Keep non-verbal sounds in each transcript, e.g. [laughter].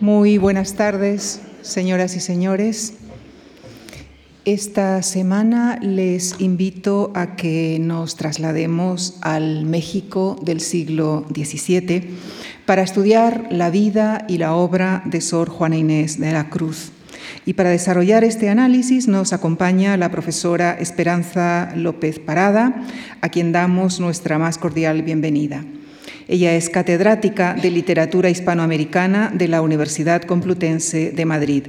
Muy buenas tardes, señoras y señores. Esta semana les invito a que nos traslademos al México del siglo XVII para estudiar la vida y la obra de Sor Juana Inés de la Cruz. Y para desarrollar este análisis nos acompaña la profesora Esperanza López Parada, a quien damos nuestra más cordial bienvenida. Ella es catedrática de Literatura Hispanoamericana de la Universidad Complutense de Madrid.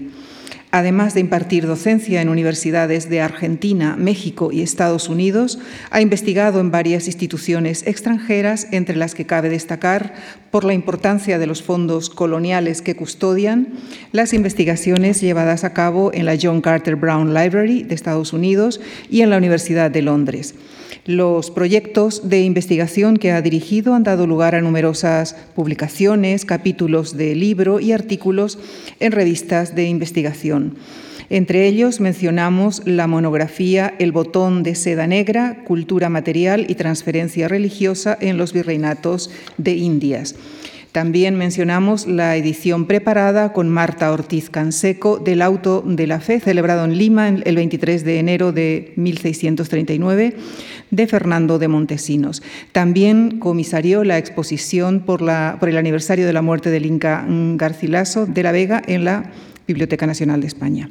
Además de impartir docencia en universidades de Argentina, México y Estados Unidos, ha investigado en varias instituciones extranjeras, entre las que cabe destacar, por la importancia de los fondos coloniales que custodian, las investigaciones llevadas a cabo en la John Carter Brown Library de Estados Unidos y en la Universidad de Londres. Los proyectos de investigación que ha dirigido han dado lugar a numerosas publicaciones, capítulos de libro y artículos en revistas de investigación. Entre ellos mencionamos la monografía El botón de seda negra, cultura material y transferencia religiosa en los virreinatos de Indias. También mencionamos la edición preparada con Marta Ortiz Canseco del Auto de la Fe, celebrado en Lima el 23 de enero de 1639, de Fernando de Montesinos. También comisarió la exposición por, el aniversario de la muerte del Inca Garcilaso de la Vega en la Biblioteca Nacional de España.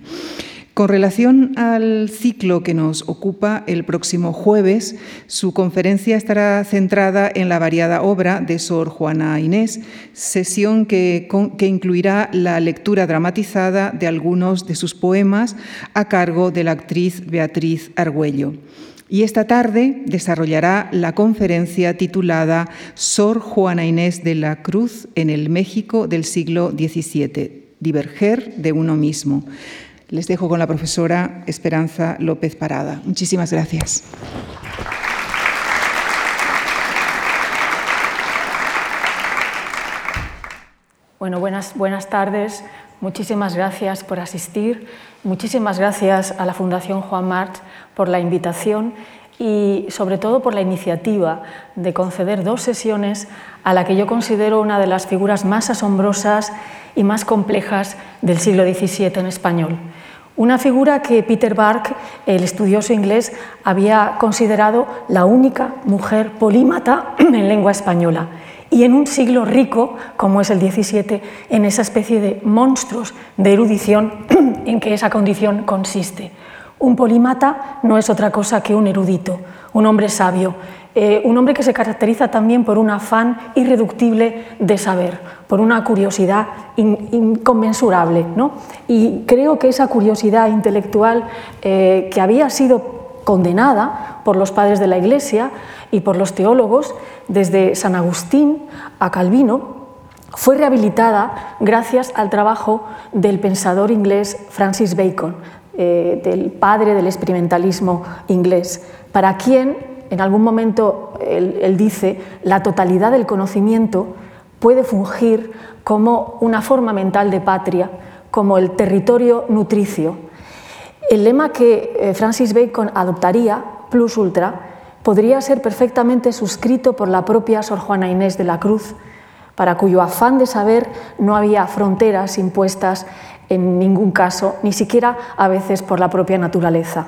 Con relación al ciclo que nos ocupa el próximo jueves, su conferencia estará centrada en la variada obra de Sor Juana Inés, sesión que, incluirá la lectura dramatizada de algunos de sus poemas a cargo de la actriz Beatriz Argüello. Y esta tarde desarrollará la conferencia titulada Sor Juana Inés de la Cruz en el México del siglo XVII, diverger de uno mismo. Les dejo con la profesora Esperanza López Parada. Muchísimas gracias. Bueno, buenas, buenas tardes. Muchísimas gracias por asistir. Muchísimas gracias a la Fundación Juan March por la invitación y sobre todo por la iniciativa de conceder dos sesiones a la que yo considero una de las figuras más asombrosas y más complejas del siglo XVII en español. Una figura que Peter Bark, el estudioso inglés, había considerado la única mujer polímata [clears throat] en lengua española y en un siglo rico como es el XVII, en esa especie de monstruos de erudición [clears throat] en que esa condición consiste. Un polímata no es otra cosa que un erudito, un hombre sabio, eh, un hombre que se caracteriza también por un afán irreductible de saber, por una curiosidad inconmensurable. Y creo que esa curiosidad intelectual eh, que había sido condenada por los padres de la Iglesia y por los teólogos, desde San Agustín a Calvino, fue rehabilitada gracias al trabajo del pensador inglés Francis Bacon, eh, del padre del experimentalismo inglés, para quien en algún momento él, dice, la totalidad del conocimiento puede fungir como una forma mental de patria, como el territorio nutricio. El lema que eh, Francis Bacon adoptaría, plus ultra, podría ser perfectamente suscrito por la propia Sor Juana Inés de la Cruz, para cuyo afán de saber no había fronteras impuestas en ningún caso, ni siquiera a veces por la propia naturaleza.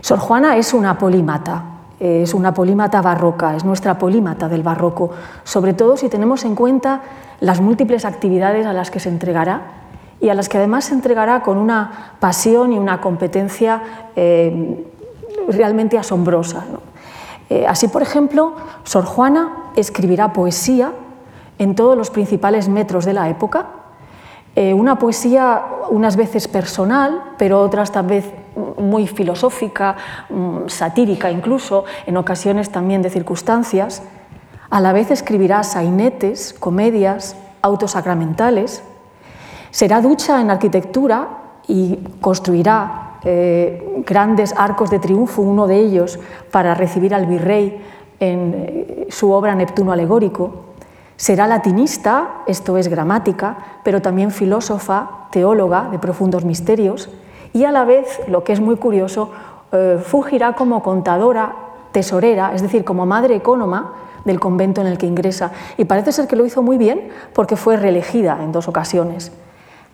Sor Juana es una polímata, es una polímata barroca, es nuestra polímata del barroco, sobre todo si tenemos en cuenta las múltiples actividades a las que se entregará y a las que además se entregará con una pasión y una competencia eh, realmente asombrosa. Eh, así, por ejemplo, Sor Juana escribirá poesía en todos los principales metros de la época, eh, una poesía unas veces personal, pero otras tal vez muy filosófica, mm, satírica incluso, en ocasiones también de circunstancias. A la vez escribirá sainetes, comedias, autosacramentales. Será ducha en arquitectura y construirá eh, grandes arcos de triunfo, uno de ellos para recibir al virrey en eh, su obra Neptuno alegórico. Será latinista, esto es gramática, pero también filósofa, teóloga de profundos misterios y a la vez, lo que es muy curioso, eh, fungirá como contadora, tesorera, es decir, como madre ecónoma del convento en el que ingresa y parece ser que lo hizo muy bien porque fue reelegida en dos ocasiones.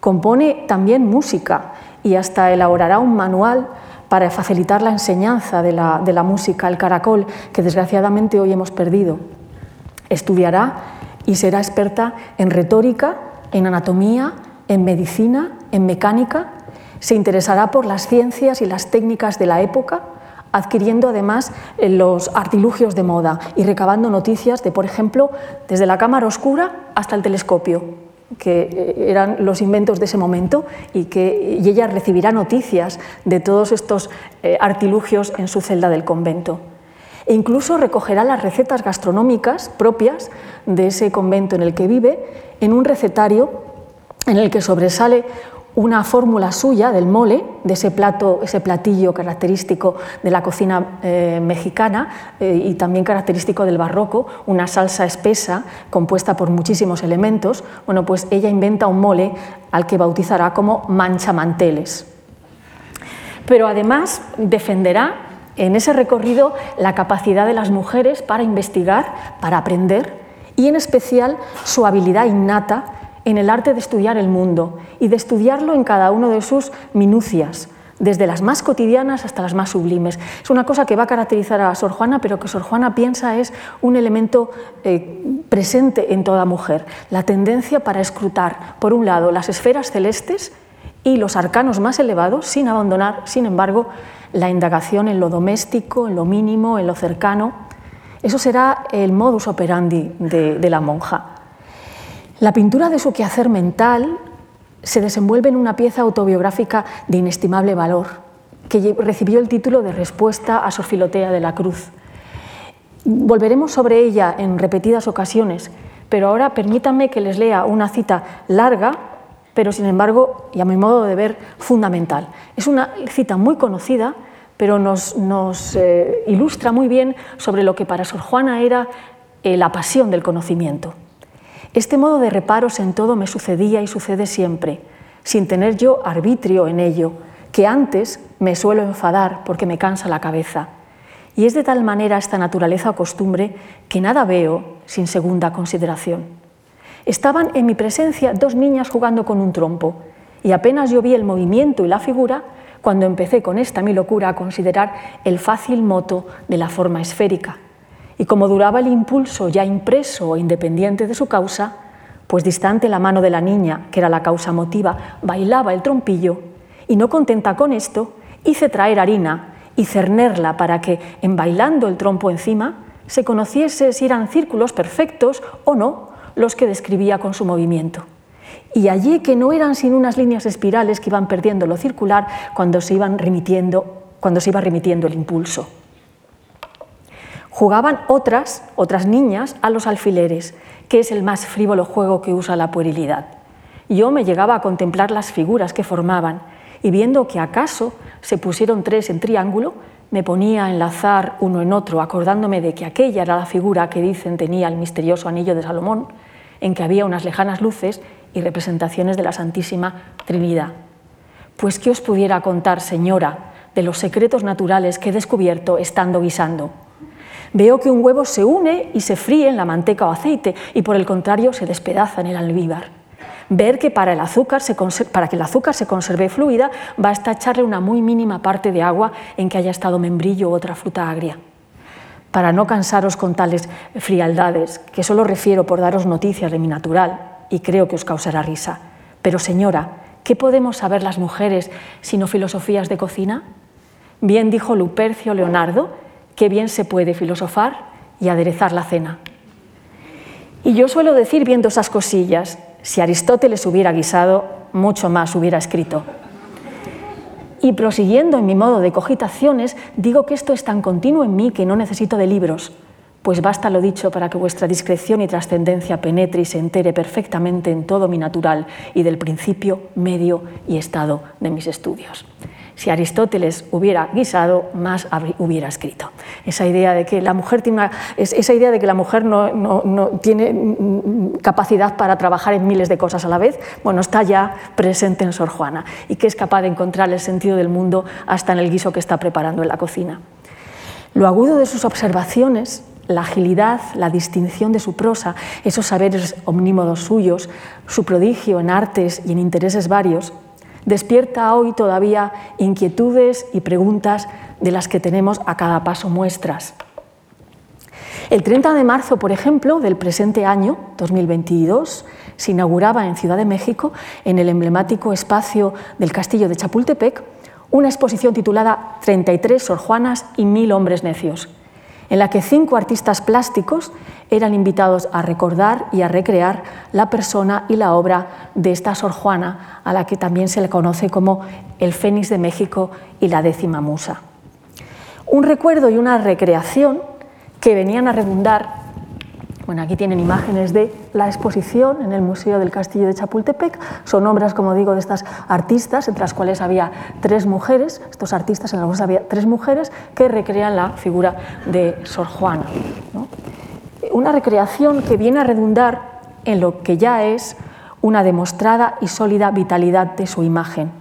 Compone también música y hasta elaborará un manual para facilitar la enseñanza de la, de la música, el caracol, que desgraciadamente hoy hemos perdido. Estudiará y será experta en retórica, en anatomía, en medicina, en mecánica. Se interesará por las ciencias y las técnicas de la época, adquiriendo además eh, los artilugios de moda y recabando noticias de, por ejemplo, desde la cámara oscura hasta el telescopio, que eh, eran los inventos de ese momento y que ella recibirá noticias de todos estos eh, artilugios en su celda del convento. E incluso recogerá las recetas gastronómicas propias de ese convento en el que vive en un recetario en el que sobresale una fórmula suya del mole, de ese plato, ese platillo característico de la cocina eh, mexicana eh, y también característico del barroco, una salsa espesa compuesta por muchísimos elementos. Bueno, pues ella inventa un mole al que bautizará como manchamanteles. Pero además defenderá en ese recorrido la capacidad de las mujeres para investigar, para aprender y en especial su habilidad innata en el arte de estudiar el mundo y de estudiarlo en cada uno de sus minucias, desde las más cotidianas hasta las más sublimes. Es una cosa que va a caracterizar a Sor Juana, pero que Sor Juana piensa es un elemento eh, presente en toda mujer, la tendencia para escrutar, por un lado, las esferas celestes y los arcanos más elevados, sin abandonar, sin embargo, la indagación en lo doméstico, en lo mínimo, en lo cercano. Eso será el modus operandi de la monja. La pintura de su quehacer mental se desenvuelve en una pieza autobiográfica de inestimable valor, que recibió el título de Respuesta a Sor Filotea de la Cruz. Volveremos sobre ella en repetidas ocasiones, pero ahora permítanme que les lea una cita larga, pero sin embargo, y a mi modo de ver, fundamental. Es una cita muy conocida, pero nos, eh, ilustra muy bien sobre lo que para Sor Juana era eh, la pasión del conocimiento. Este modo de reparos en todo me sucedía y sucede siempre, sin tener yo arbitrio en ello, que antes me suelo enfadar porque me cansa la cabeza. Y es de tal manera esta naturaleza o costumbre que nada veo sin segunda consideración. Estaban en mi presencia dos niñas jugando con un trompo, y apenas yo vi el movimiento y la figura cuando empecé con esta mi locura a considerar el fácil moto de la forma esférica y como duraba el impulso ya impreso o independiente de su causa, pues distante la mano de la niña, que era la causa motiva, bailaba el trompillo, y no contenta con esto, hice traer harina y cernerla para que, en bailando el trompo encima, se conociese si eran círculos perfectos o no los que describía con su movimiento. Y allí que no eran sin unas líneas espirales que iban perdiendo lo circular cuando se iba remitiendo el impulso. Jugaban otras, otras niñas, a los alfileres, que es el más frívolo juego que usa la puerilidad. Yo me llegaba a contemplar las figuras que formaban y viendo que acaso se pusieron tres en triángulo, me ponía a enlazar uno en otro, acordándome de que aquella era la figura que dicen tenía el misterioso anillo de Salomón, en que había unas lejanas luces y representaciones de la Santísima Trinidad. Pues qué os pudiera contar, señora, de los secretos naturales que he descubierto estando guisando Veo que un huevo se une y se fríe en la manteca o aceite y por el contrario se despedaza en el almíbar. Ver que para, el azúcar para que el azúcar se conserve fluida basta echarle una muy mínima parte de agua en que haya estado membrillo u otra fruta agria. Para no cansaros con tales frialdades, que solo refiero por daros noticias de mi natural y creo que os causará risa. Pero señora, ¿qué podemos saber las mujeres sino filosofías de cocina? Bien dijo Lupercio Leonardo qué bien se puede filosofar y aderezar la cena. Y yo suelo decir viendo esas cosillas, si Aristóteles hubiera guisado, mucho más hubiera escrito. Y prosiguiendo en mi modo de cogitaciones, digo que esto es tan continuo en mí que no necesito de libros, pues basta lo dicho para que vuestra discreción y trascendencia penetre y se entere perfectamente en todo mi natural y del principio, medio y estado de mis estudios si Aristóteles hubiera guisado, más hubiera escrito. Esa idea de que la mujer tiene, esa idea de que la mujer no, tiene mm, capacidad para trabajar en miles de cosas a la vez, bueno, está ya presente en Sor Juana y que es capaz de encontrar el sentido del mundo hasta en el guiso que está preparando en la cocina. Lo agudo de sus observaciones la agilidad, la distinción de su prosa, esos saberes omnímodos suyos, su prodigio en artes y en intereses varios, despierta hoy todavía inquietudes y preguntas de las que tenemos a cada paso muestras. El 30 de marzo, por ejemplo, del presente año, 2022, se inauguraba en Ciudad de México, en el emblemático espacio del Castillo de Chapultepec, una exposición titulada 33 Sor Juanas y mil hombres necios, en la que cinco artistas plásticos eran invitados a recordar y a recrear la persona y la obra de esta Sor Juana, a la que también se le conoce como el Fénix de México y la décima musa. Un recuerdo y una recreación que venían a redundar bueno, aquí tienen imágenes de la exposición en el Museo del Castillo de Chapultepec. Son obras, como digo, de estas artistas, entre las cuales había tres mujeres, estos artistas en los había tres mujeres que recrean la figura de Sor Juana. Una recreación que viene a redundar en lo que ya es una demostrada y sólida vitalidad de su imagen,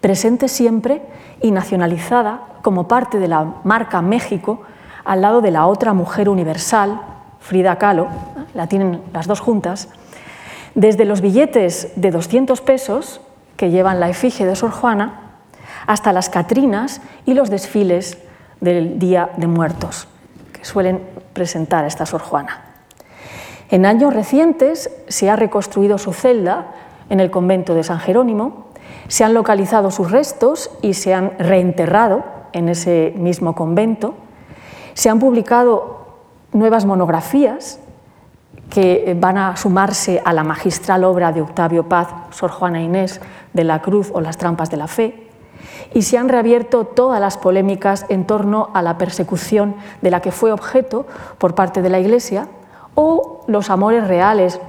presente siempre y nacionalizada como parte de la marca México al lado de la otra mujer universal, Frida Kahlo, la tienen las dos juntas, desde los billetes de 200 pesos que llevan la efigie de Sor Juana hasta las catrinas y los desfiles del Día de Muertos que suelen presentar esta Sor Juana. En años recientes se ha reconstruido su celda en el convento de San Jerónimo, se han localizado sus restos y se han reenterrado en ese mismo convento, se han publicado nuevas monografías que van a sumarse a la magistral obra de Octavio Paz, Sor Juana Inés de la Cruz o las trampas de la fe, y se han reabierto todas las polémicas en torno a la persecución de la que fue objeto por parte de la Iglesia o los amores reales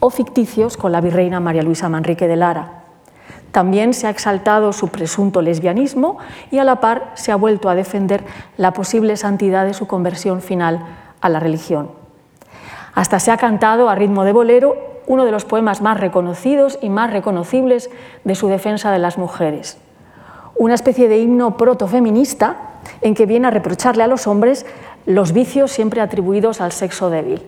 o ficticios con la virreina María Luisa Manrique de Lara. También se ha exaltado su presunto lesbianismo y a la par se ha vuelto a defender la posible santidad de su conversión final a la religión. Hasta se ha cantado a ritmo de bolero uno de los poemas más reconocidos y más reconocibles de su defensa de las mujeres. Una especie de himno protofeminista en que viene a reprocharle a los hombres los vicios siempre atribuidos al sexo débil.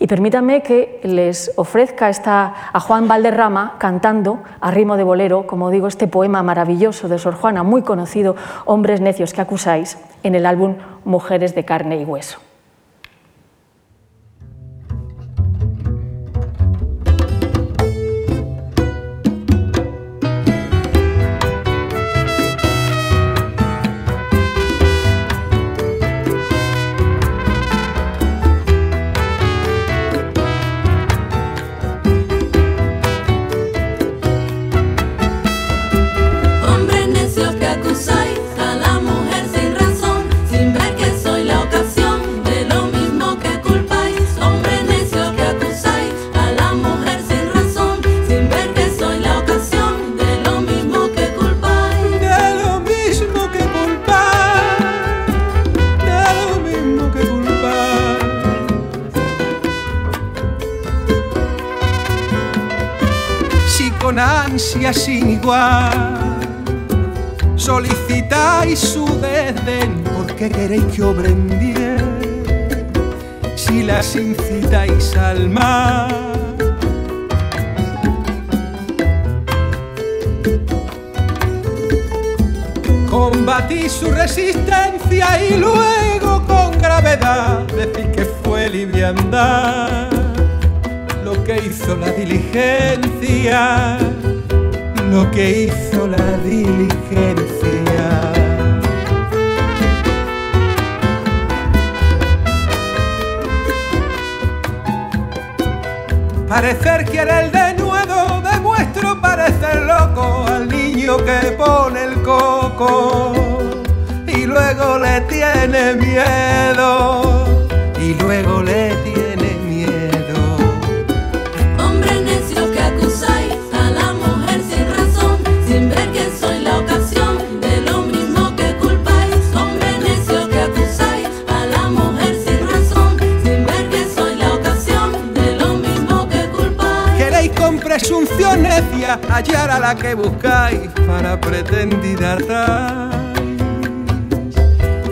Y permítanme que les ofrezca esta, a Juan Valderrama cantando a ritmo de bolero, como digo, este poema maravilloso de Sor Juana, muy conocido, Hombres necios que acusáis, en el álbum Mujeres de carne y hueso. Sin igual. Solicitáis su desdén porque queréis que obren bien. Si las incitáis al mal. Combatís su resistencia y luego con gravedad decís que fue liviandad lo que hizo la diligencia lo que hizo la diligencia. Parecer quiere el denuedo, demuestro parecer loco al niño que pone el coco y luego le tiene miedo y luego le tiene hallar a la que buscáis para pretendida.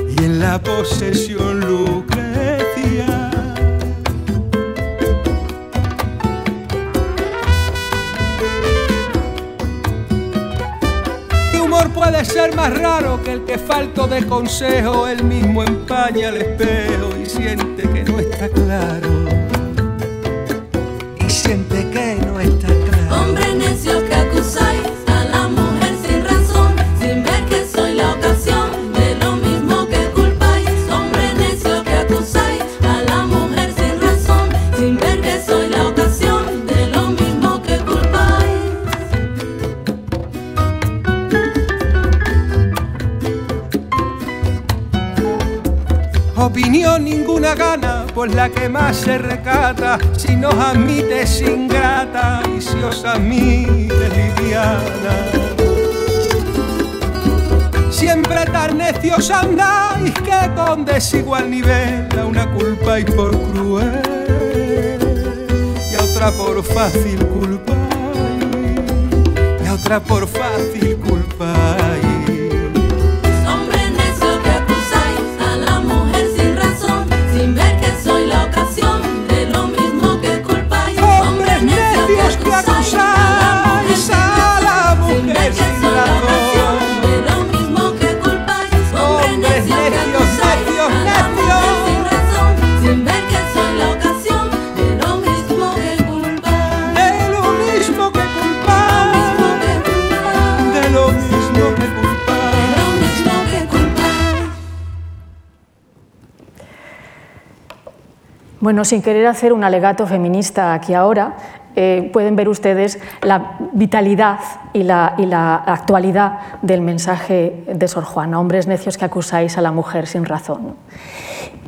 Y en la posesión Lucrecia. ¿Qué humor puede ser más raro que el que falto de consejo? Él mismo empaña el espejo y siente que no está claro la que más se recata, si nos admite es ingrata y si os admite liviana. Siempre tan necios andáis que con desigual nivel a una culpa y por cruel y a otra por fácil culpa y a otra por fácil culpa. Bueno, sin querer hacer un alegato feminista aquí ahora, eh, pueden ver ustedes la vitalidad y la, actualidad del mensaje de Sor Juana, hombres necios que acusáis a la mujer sin razón.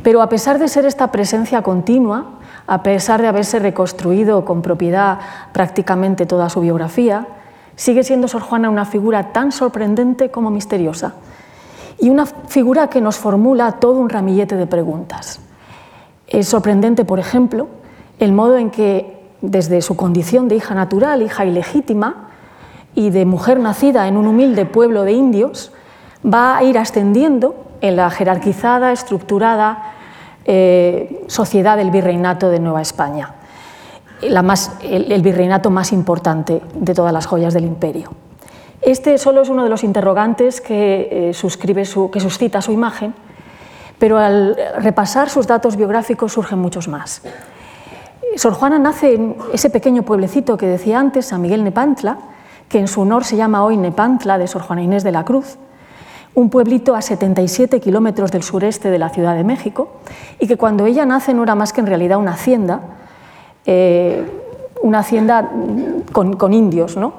Pero a pesar de ser esta presencia continua, a pesar de haberse reconstruido con propiedad prácticamente toda su biografía, sigue siendo Sor Juana una figura tan sorprendente como misteriosa y una figura que nos formula todo un ramillete de preguntas. Es sorprendente, por ejemplo, el modo en que desde su condición de hija natural, hija ilegítima y de mujer nacida en un humilde pueblo de indios, va a ir ascendiendo en la jerarquizada, estructurada eh, sociedad del virreinato de Nueva España, el, virreinato más importante de todas las joyas del imperio. Este solo es uno de los interrogantes que, eh, suscribe que suscita su imagen pero al repasar sus datos biográficos surgen muchos más. Sor Juana nace en ese pequeño pueblecito que decía antes, San Miguel Nepantla, que en su honor se llama hoy Nepantla de Sor Juana Inés de la Cruz, un pueblito a 77 kilómetros del sureste de la Ciudad de México, y que cuando ella nace no era más que en realidad una hacienda, eh, una hacienda con, indios. ¿no?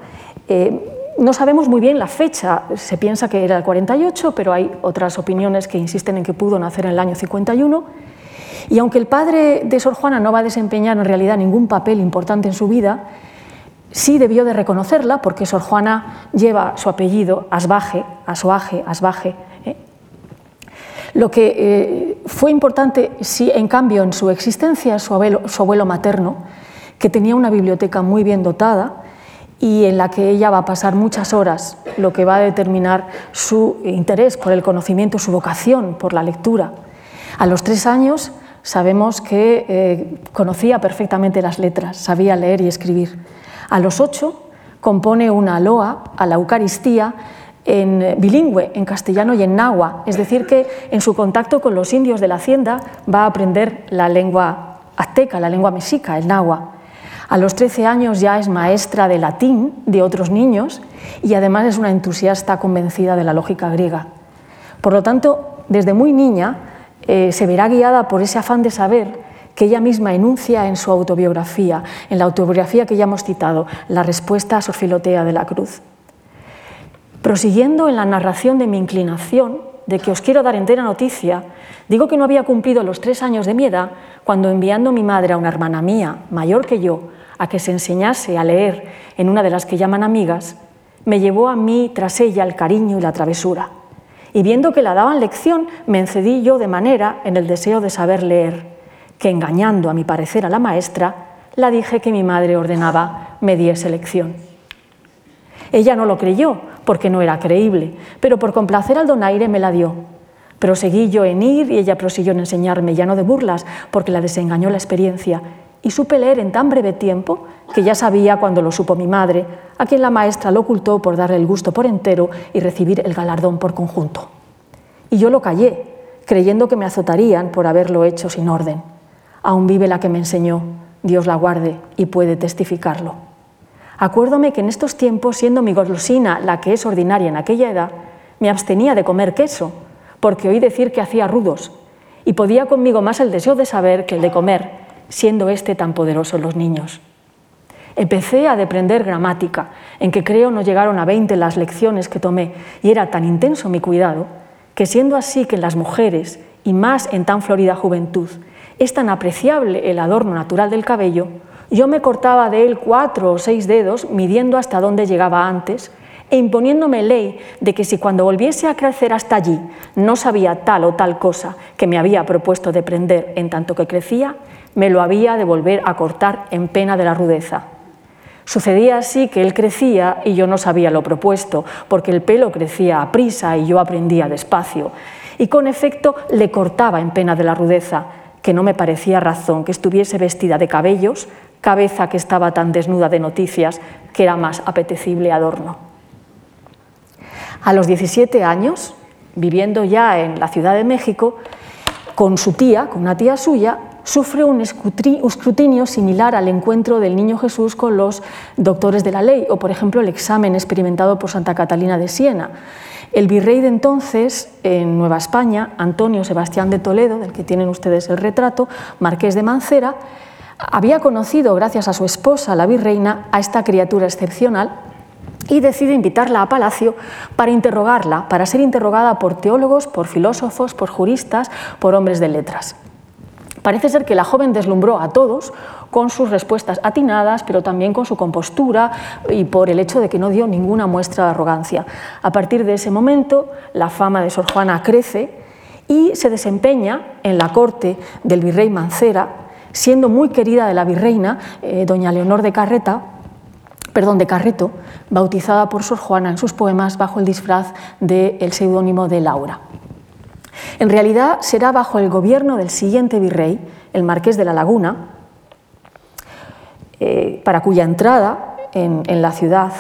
Eh, no sabemos muy bien la fecha, se piensa que era el 48, pero hay otras opiniones que insisten en que pudo nacer en el año 51. Y aunque el padre de Sor Juana no va a desempeñar en realidad ningún papel importante en su vida, sí debió de reconocerla porque Sor Juana lleva su apellido Asbaje, Asoaje, Asbaje. ¿eh? Lo que eh, fue importante, sí, en cambio, en su existencia, su abuelo materno, que tenía una biblioteca muy bien dotada, y en la que ella va a pasar muchas horas, lo que va a determinar su interés por el conocimiento, su vocación por la lectura. A los tres años sabemos que eh, conocía perfectamente las letras, sabía leer y escribir. A los ocho compone una loa a la Eucaristía en bilingüe, en castellano y en náhuatl, es decir, que en su contacto con los indios de la hacienda va a aprender la lengua azteca, la lengua mexica, el náhuatl. A los 13 años ya es maestra de latín de otros niños y además es una entusiasta convencida de la lógica griega. Por lo tanto, desde muy niña eh, se verá guiada por ese afán de saber que ella misma enuncia en su autobiografía, en la autobiografía que ya hemos citado, la respuesta a Sor Filotea de la Cruz. Prosiguiendo en la narración de mi inclinación, de que os quiero dar entera noticia, digo que no había cumplido los tres años de mi edad cuando enviando mi madre a una hermana mía, mayor que yo, a que se enseñase a leer en una de las que llaman amigas, me llevó a mí tras ella el cariño y la travesura. Y viendo que la daban lección, me encedí yo de manera en el deseo de saber leer, que engañando a mi parecer a la maestra, la dije que mi madre ordenaba me diese lección. Ella no lo creyó, porque no era creíble, pero por complacer al donaire me la dio. Proseguí yo en ir y ella prosiguió en enseñarme, ya no de burlas, porque la desengañó la experiencia, y supe leer en tan breve tiempo que ya sabía cuando lo supo mi madre, a quien la maestra lo ocultó por darle el gusto por entero y recibir el galardón por conjunto. Y yo lo callé, creyendo que me azotarían por haberlo hecho sin orden. Aún vive la que me enseñó, Dios la guarde y puede testificarlo. Acuérdome que en estos tiempos, siendo mi golosina la que es ordinaria en aquella edad, me abstenía de comer queso, porque oí decir que hacía rudos, y podía conmigo más el deseo de saber que el de comer, siendo este tan poderoso en los niños. Empecé a deprender gramática, en que creo no llegaron a 20 las lecciones que tomé, y era tan intenso mi cuidado, que siendo así que en las mujeres, y más en tan florida juventud, es tan apreciable el adorno natural del cabello, yo me cortaba de él cuatro o seis dedos, midiendo hasta dónde llegaba antes, e imponiéndome ley de que si cuando volviese a crecer hasta allí no sabía tal o tal cosa que me había propuesto de prender en tanto que crecía, me lo había de volver a cortar en pena de la rudeza. Sucedía así que él crecía y yo no sabía lo propuesto, porque el pelo crecía a prisa y yo aprendía despacio. Y con efecto le cortaba en pena de la rudeza, que no me parecía razón que estuviese vestida de cabellos, cabeza que estaba tan desnuda de noticias que era más apetecible adorno. A los 17 años, viviendo ya en la Ciudad de México, con su tía, con una tía suya, sufre un escrutinio similar al encuentro del niño Jesús con los doctores de la ley, o por ejemplo el examen experimentado por Santa Catalina de Siena. El virrey de entonces, en Nueva España, Antonio Sebastián de Toledo, del que tienen ustedes el retrato, marqués de Mancera, había conocido, gracias a su esposa, la virreina, a esta criatura excepcional y decide invitarla a palacio para interrogarla, para ser interrogada por teólogos, por filósofos, por juristas, por hombres de letras. Parece ser que la joven deslumbró a todos con sus respuestas atinadas, pero también con su compostura y por el hecho de que no dio ninguna muestra de arrogancia. A partir de ese momento, la fama de Sor Juana crece y se desempeña en la corte del virrey Mancera, siendo muy querida de la virreina, eh, doña Leonor de Carreta, perdón, de Carreto, bautizada por Sor Juana en sus poemas bajo el disfraz del seudónimo de Laura. En realidad será bajo el gobierno del siguiente virrey, el marqués de la Laguna, eh, para cuya entrada en, la ciudad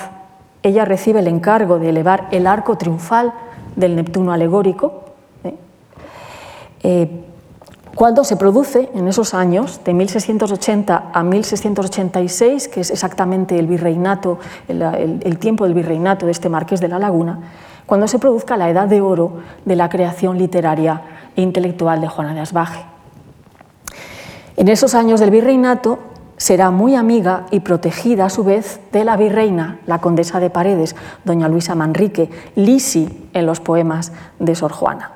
ella recibe el encargo de elevar el arco triunfal del Neptuno alegórico. Eh, cuando se produce en esos años, de 1680 a 1686, que es exactamente el virreinato, el tiempo del virreinato de este marqués de la Laguna, cuando se produzca la edad de oro de la creación literaria e intelectual de Juana de Asbaje. En esos años del virreinato será muy amiga y protegida a su vez de la virreina, la condesa de Paredes, doña Luisa Manrique, Lisi en los poemas de Sor Juana.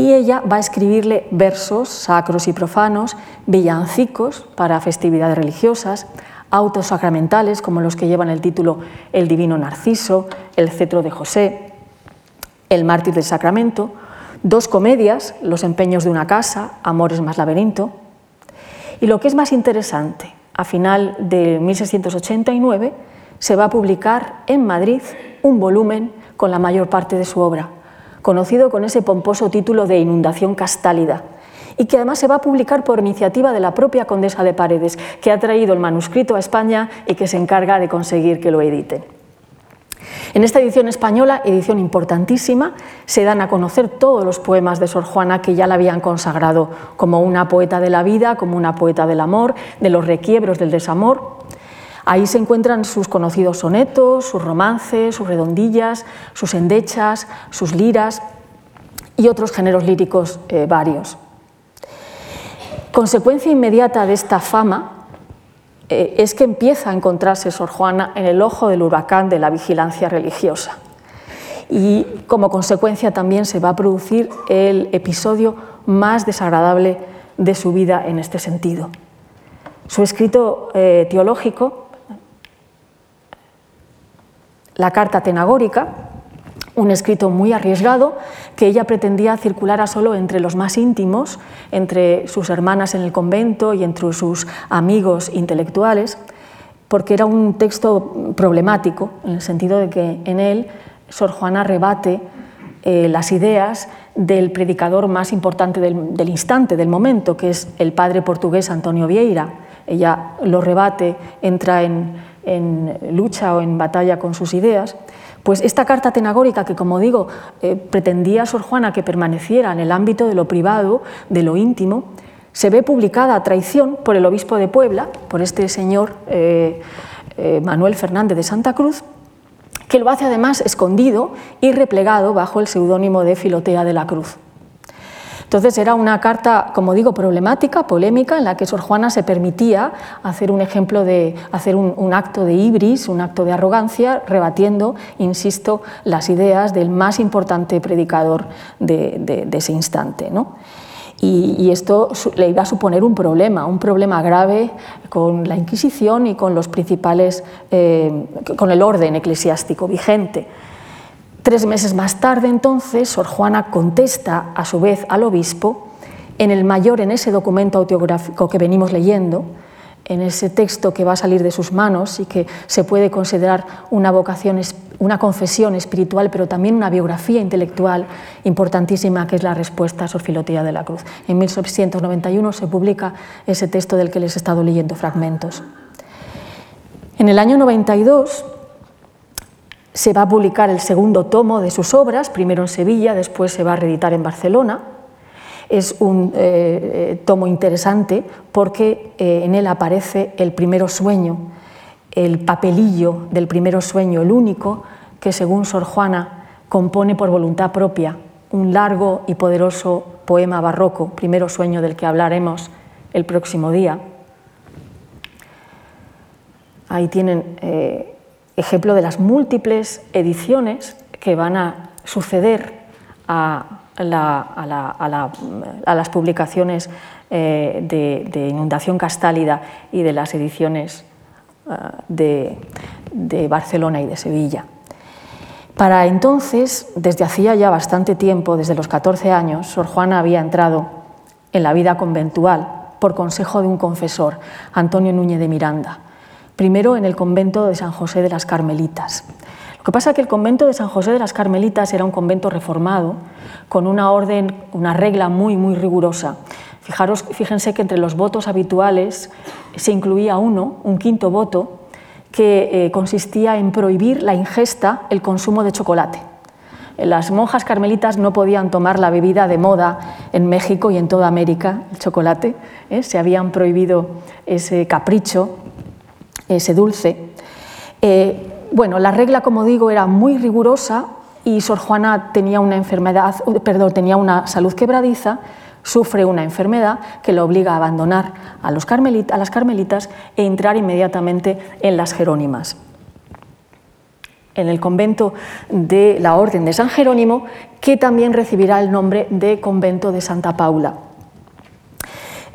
Y ella va a escribirle versos sacros y profanos, villancicos para festividades religiosas, autos sacramentales como los que llevan el título El Divino Narciso, El Cetro de José, el mártir del Sacramento, dos comedias, Los empeños de una casa, Amores más laberinto. Y lo que es más interesante, a final de 1689 se va a publicar en Madrid un volumen con la mayor parte de su obra, conocido con ese pomposo título de Inundación Castálida, y que además se va a publicar por iniciativa de la propia condesa de Paredes, que ha traído el manuscrito a España y que se encarga de conseguir que lo editen. En esta edición española, edición importantísima, se dan a conocer todos los poemas de Sor Juana que ya la habían consagrado como una poeta de la vida, como una poeta del amor, de los requiebros del desamor. Ahí se encuentran sus conocidos sonetos, sus romances, sus redondillas, sus endechas, sus liras y otros géneros líricos eh, varios. Consecuencia inmediata de esta fama eh, es que empieza a encontrarse Sor Juana en el ojo del huracán de la vigilancia religiosa. Y como consecuencia también se va a producir el episodio más desagradable de su vida en este sentido. Su escrito eh, teológico, la Carta Tenagórica, un escrito muy arriesgado que ella pretendía circular solo entre los más íntimos, entre sus hermanas en el convento y entre sus amigos intelectuales, porque era un texto problemático, en el sentido de que en él Sor Juana rebate eh, las ideas del predicador más importante del, instante, del momento, que es el padre portugués Antonio Vieira. Ella lo rebate, entra en, lucha o en batalla con sus ideas. Pues esta carta tenagórica, que como digo, eh, pretendía Sor Juana que permaneciera en el ámbito de lo privado, de lo íntimo, se ve publicada a traición por el obispo de Puebla, por este señor eh, eh, Manuel Fernández de Santa Cruz, que lo hace además escondido y replegado bajo el seudónimo de Filotea de la Cruz. Entonces era una carta, como digo, problemática, polémica, en la que Sor Juana se permitía hacer un ejemplo de hacer un, acto de ibris, un acto de arrogancia, rebatiendo, insisto, las ideas del más importante predicador de, ese instante. ¿no? Y, esto le iba a suponer un problema, un problema grave con la Inquisición y con los principales, eh, con el orden eclesiástico vigente. Tres meses más tarde, entonces, Sor Juana contesta a su vez al obispo en el mayor, en ese documento autobiográfico que venimos leyendo, en ese texto que va a salir de sus manos y que se puede considerar una vocación, una confesión espiritual, pero también una biografía intelectual importantísima, que es la respuesta a Sor Filotía de la Cruz. En 1691 se publica ese texto del que les he estado leyendo fragmentos. En el año 92 se va a publicar el segundo tomo de sus obras, primero en Sevilla, después se va a reeditar en Barcelona es un eh, eh, tomo interesante porque eh, en él aparece el primero sueño, el papelillo del primero sueño, el único que según Sor Juana compone por voluntad propia un largo y poderoso poema barroco, primero sueño del que hablaremos el próximo día. Ahí tienen ejemplo de las múltiples ediciones que van a suceder a las publicaciones eh, de, Inundación Castálida y de las ediciones eh, de, Barcelona y de Sevilla. Para entonces, desde hacía ya bastante tiempo, desde los 14 años, Sor Juana había entrado en la vida conventual por consejo de un confesor, Antonio Núñez de Miranda, primero en el convento de San José de las Carmelitas. Lo que pasa es que el convento de San José de las Carmelitas era un convento reformado, con una orden, una regla muy, muy rigurosa. Fijaros, fíjense que entre los votos habituales se incluía uno, un quinto voto, que eh, consistía en prohibir la ingesta, el consumo de chocolate. Las monjas carmelitas no podían tomar la bebida de moda en México y en toda América, el chocolate. ¿eh? Se habían prohibido ese capricho, ese dulce. Eh, bueno, la regla, como digo, era muy rigurosa y Sor Juana tenía una enfermedad, perdón, tenía una salud quebradiza, sufre una enfermedad que la obliga a abandonar a, los a las carmelitas e entrar inmediatamente en las jerónimas. En el convento de la Orden de San Jerónimo, que también recibirá el nombre de convento de Santa Paula.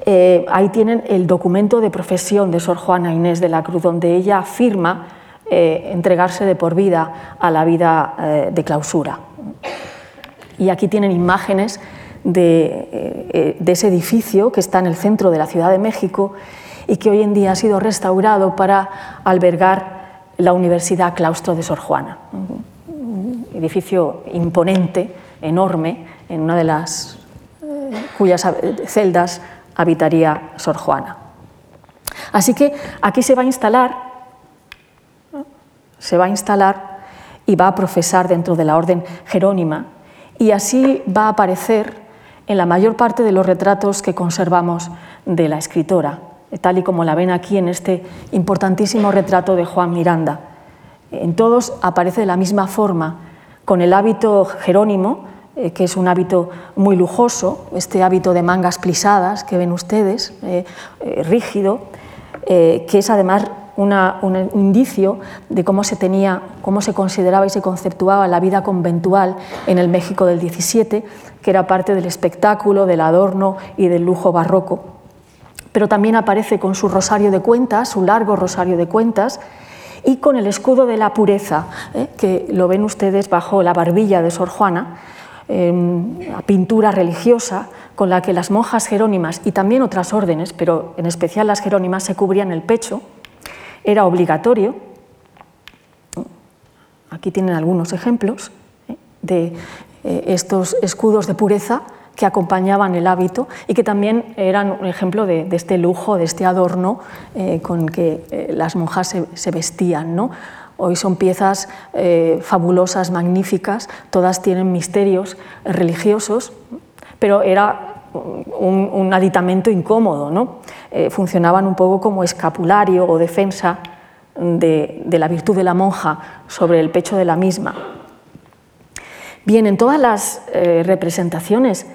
Eh, ahí tienen el documento de profesión de Sor Juana Inés de la Cruz, donde ella afirma eh, entregarse de por vida a la vida eh, de clausura. Y aquí tienen imágenes de, ese edificio que está en el centro de la Ciudad de México y que hoy en día ha sido restaurado para albergar la Universidad Claustro de Sor Juana. Edificio imponente, enorme, en una de las cuyas celdas habitaría Sor Juana. Así que aquí se va a instalar se va a instalar y va a profesar dentro de la orden jerónima y así va a aparecer en la mayor parte de los retratos que conservamos de la escritora, tal y como la ven aquí en este importantísimo retrato de Juan Miranda. En todos aparece de la misma forma, con el hábito jerónimo, eh, que es un hábito muy lujoso, este hábito de mangas plisadas que ven ustedes, eh, eh, rígido, que es además un indicio de cómo se tenía, cómo se consideraba y se conceptuaba la vida conventual en el México del XVII, que era parte del espectáculo, del adorno y del lujo barroco. Pero también aparece con su rosario de cuentas, su largo rosario de cuentas, y con el escudo de la pureza, que lo ven ustedes bajo la barbilla de Sor Juana, la pintura religiosa con la que las monjas jerónimas y también otras órdenes, pero en especial las jerónimas, se cubrían el pecho era obligatorio. Aquí tienen algunos ejemplos ¿eh? de eh, estos escudos de pureza que acompañaban el hábito y que también eran un ejemplo de, este lujo, de este adorno eh, con que eh, las monjas se, vestían. ¿no? Hoy son piezas fabulosas, magníficas, todas tienen misterios religiosos, pero era un, aditamento incómodo, ¿no? funcionaban un poco como escapulario o defensa de, la virtud de la monja sobre el pecho de la misma. Bien, en todas las eh, representaciones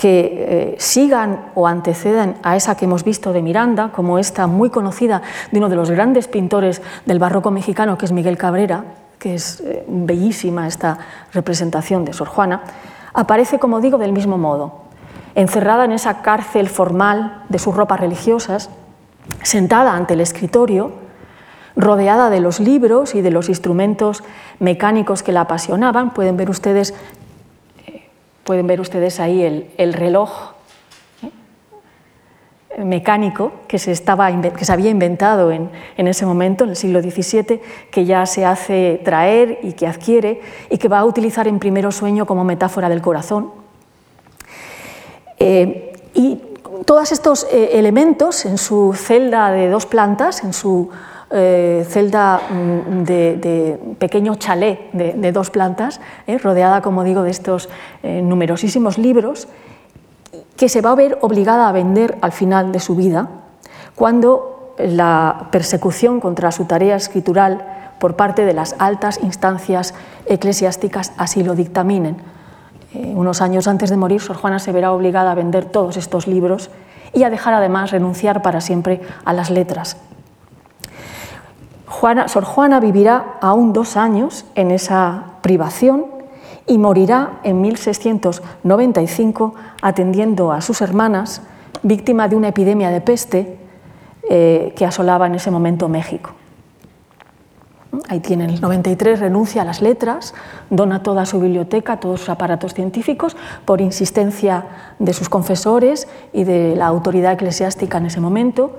que eh, sigan o antecedan a esa que hemos visto de Miranda, como esta muy conocida de uno de los grandes pintores del barroco mexicano, que es Miguel Cabrera, que es eh, bellísima esta representación de Sor Juana, aparece, como digo, del mismo modo, encerrada en esa cárcel formal de sus ropas religiosas, sentada ante el escritorio, rodeada de los libros y de los instrumentos mecánicos que la apasionaban. Pueden ver ustedes, pueden ver ustedes ahí el, reloj ¿eh? mecánico que se, estaba, que se había inventado en, ese momento, en el siglo XVII, que ya se hace traer y que adquiere y que va a utilizar en primero sueño como metáfora del corazón. Eh, y todos estos elementos en su celda de dos plantas, en su eh, celda mm, de, pequeño chalet de, dos plantas, eh, rodeada, como digo, de estos eh, numerosísimos libros, que se va a ver obligada a vender al final de su vida, cuando la persecución contra su tarea escritural por parte de las altas instancias eclesiásticas así lo dictaminen. unos años antes de morir, Sor Juana se verá obligada a vender todos estos libros y a dejar además renunciar para siempre a las letras, Sor Juana vivirá aún dos años en esa privación y morirá en 1695 atendiendo a sus hermanas, víctima de una epidemia de peste eh, que asolaba en ese momento México. Ahí tienen el 93, renuncia a las letras, dona toda su biblioteca, todos sus aparatos científicos, por insistencia de sus confesores y de la autoridad eclesiástica en ese momento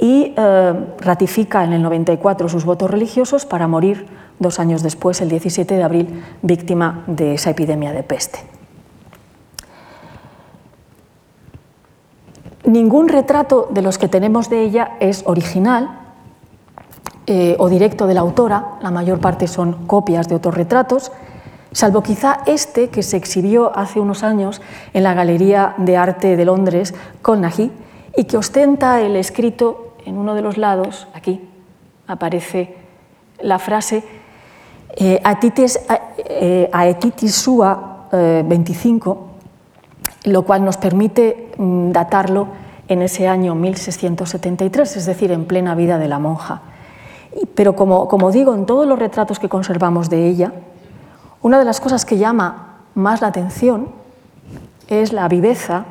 y eh, ratifica en el 94 sus votos religiosos para morir dos años después, el 17 de abril, víctima de esa epidemia de peste. Ningún retrato de los que tenemos de ella es original eh, o directo de la autora, la mayor parte son copias de otros retratos, salvo quizá este que se exhibió hace unos años en la Galería de Arte de Londres, Colnagy, y que ostenta el escrito en uno de los lados, aquí aparece la frase eh, Aetitis, eh, Sua 25, eh, lo cual nos permite mm, datarlo en ese año 1673, es decir, en plena vida de la monja. Pero como, como digo, en todos los retratos que conservamos de ella, una de las cosas que llama más la atención es la viveza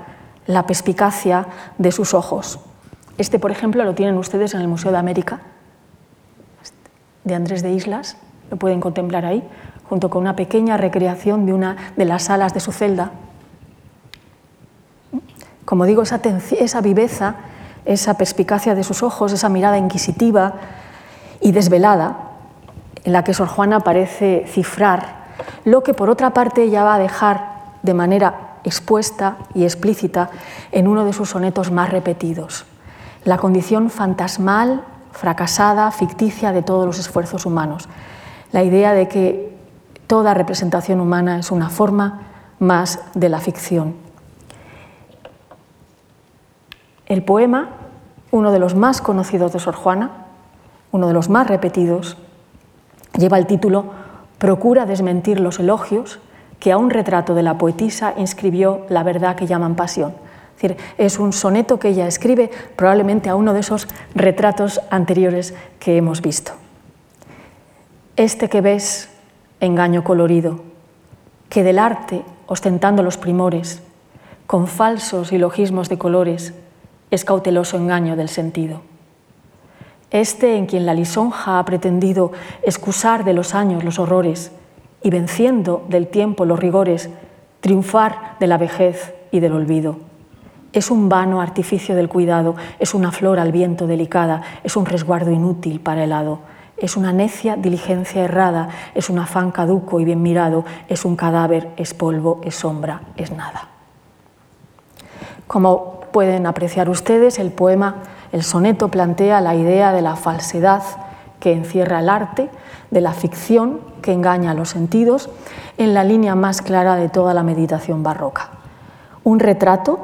la perspicacia de sus ojos. Este, por ejemplo, lo tienen ustedes en el Museo de América, de Andrés de Islas, lo pueden contemplar ahí, junto con una pequeña recreación de una de las salas de su celda. Como digo, esa, esa viveza, esa perspicacia de sus ojos, esa mirada inquisitiva y desvelada, en la que Sor Juana parece cifrar lo que por otra parte ella va a dejar de manera expuesta y explícita en uno de sus sonetos más repetidos, la condición fantasmal, fracasada, ficticia de todos los esfuerzos humanos, la idea de que toda representación humana es una forma más de la ficción. El poema, uno de los más conocidos de Sor Juana, uno de los más repetidos, lleva el título Procura desmentir los elogios que a un retrato de la poetisa inscribió la verdad que llaman pasión. Es, un soneto que ella escribe probablemente a uno de esos retratos anteriores que hemos visto. Este que ves, engaño colorido, que del arte, ostentando los primores, con falsos ilogismos de colores, es cauteloso engaño del sentido. Este en quien la lisonja ha pretendido excusar de los años los horrores, y venciendo del tiempo los rigores, triunfar de la vejez y del olvido. Es un vano artificio del cuidado, es una flor al viento delicada, es un resguardo inútil para el hado, es una necia diligencia errada, es un afán caduco y bien mirado, es un cadáver, es polvo, es sombra, es nada. Como pueden apreciar ustedes, el poema, el soneto plantea la idea de la falsedad que encierra el arte, de la ficción que engaña a los sentidos, en la línea más clara de toda la meditación barroca. Un retrato,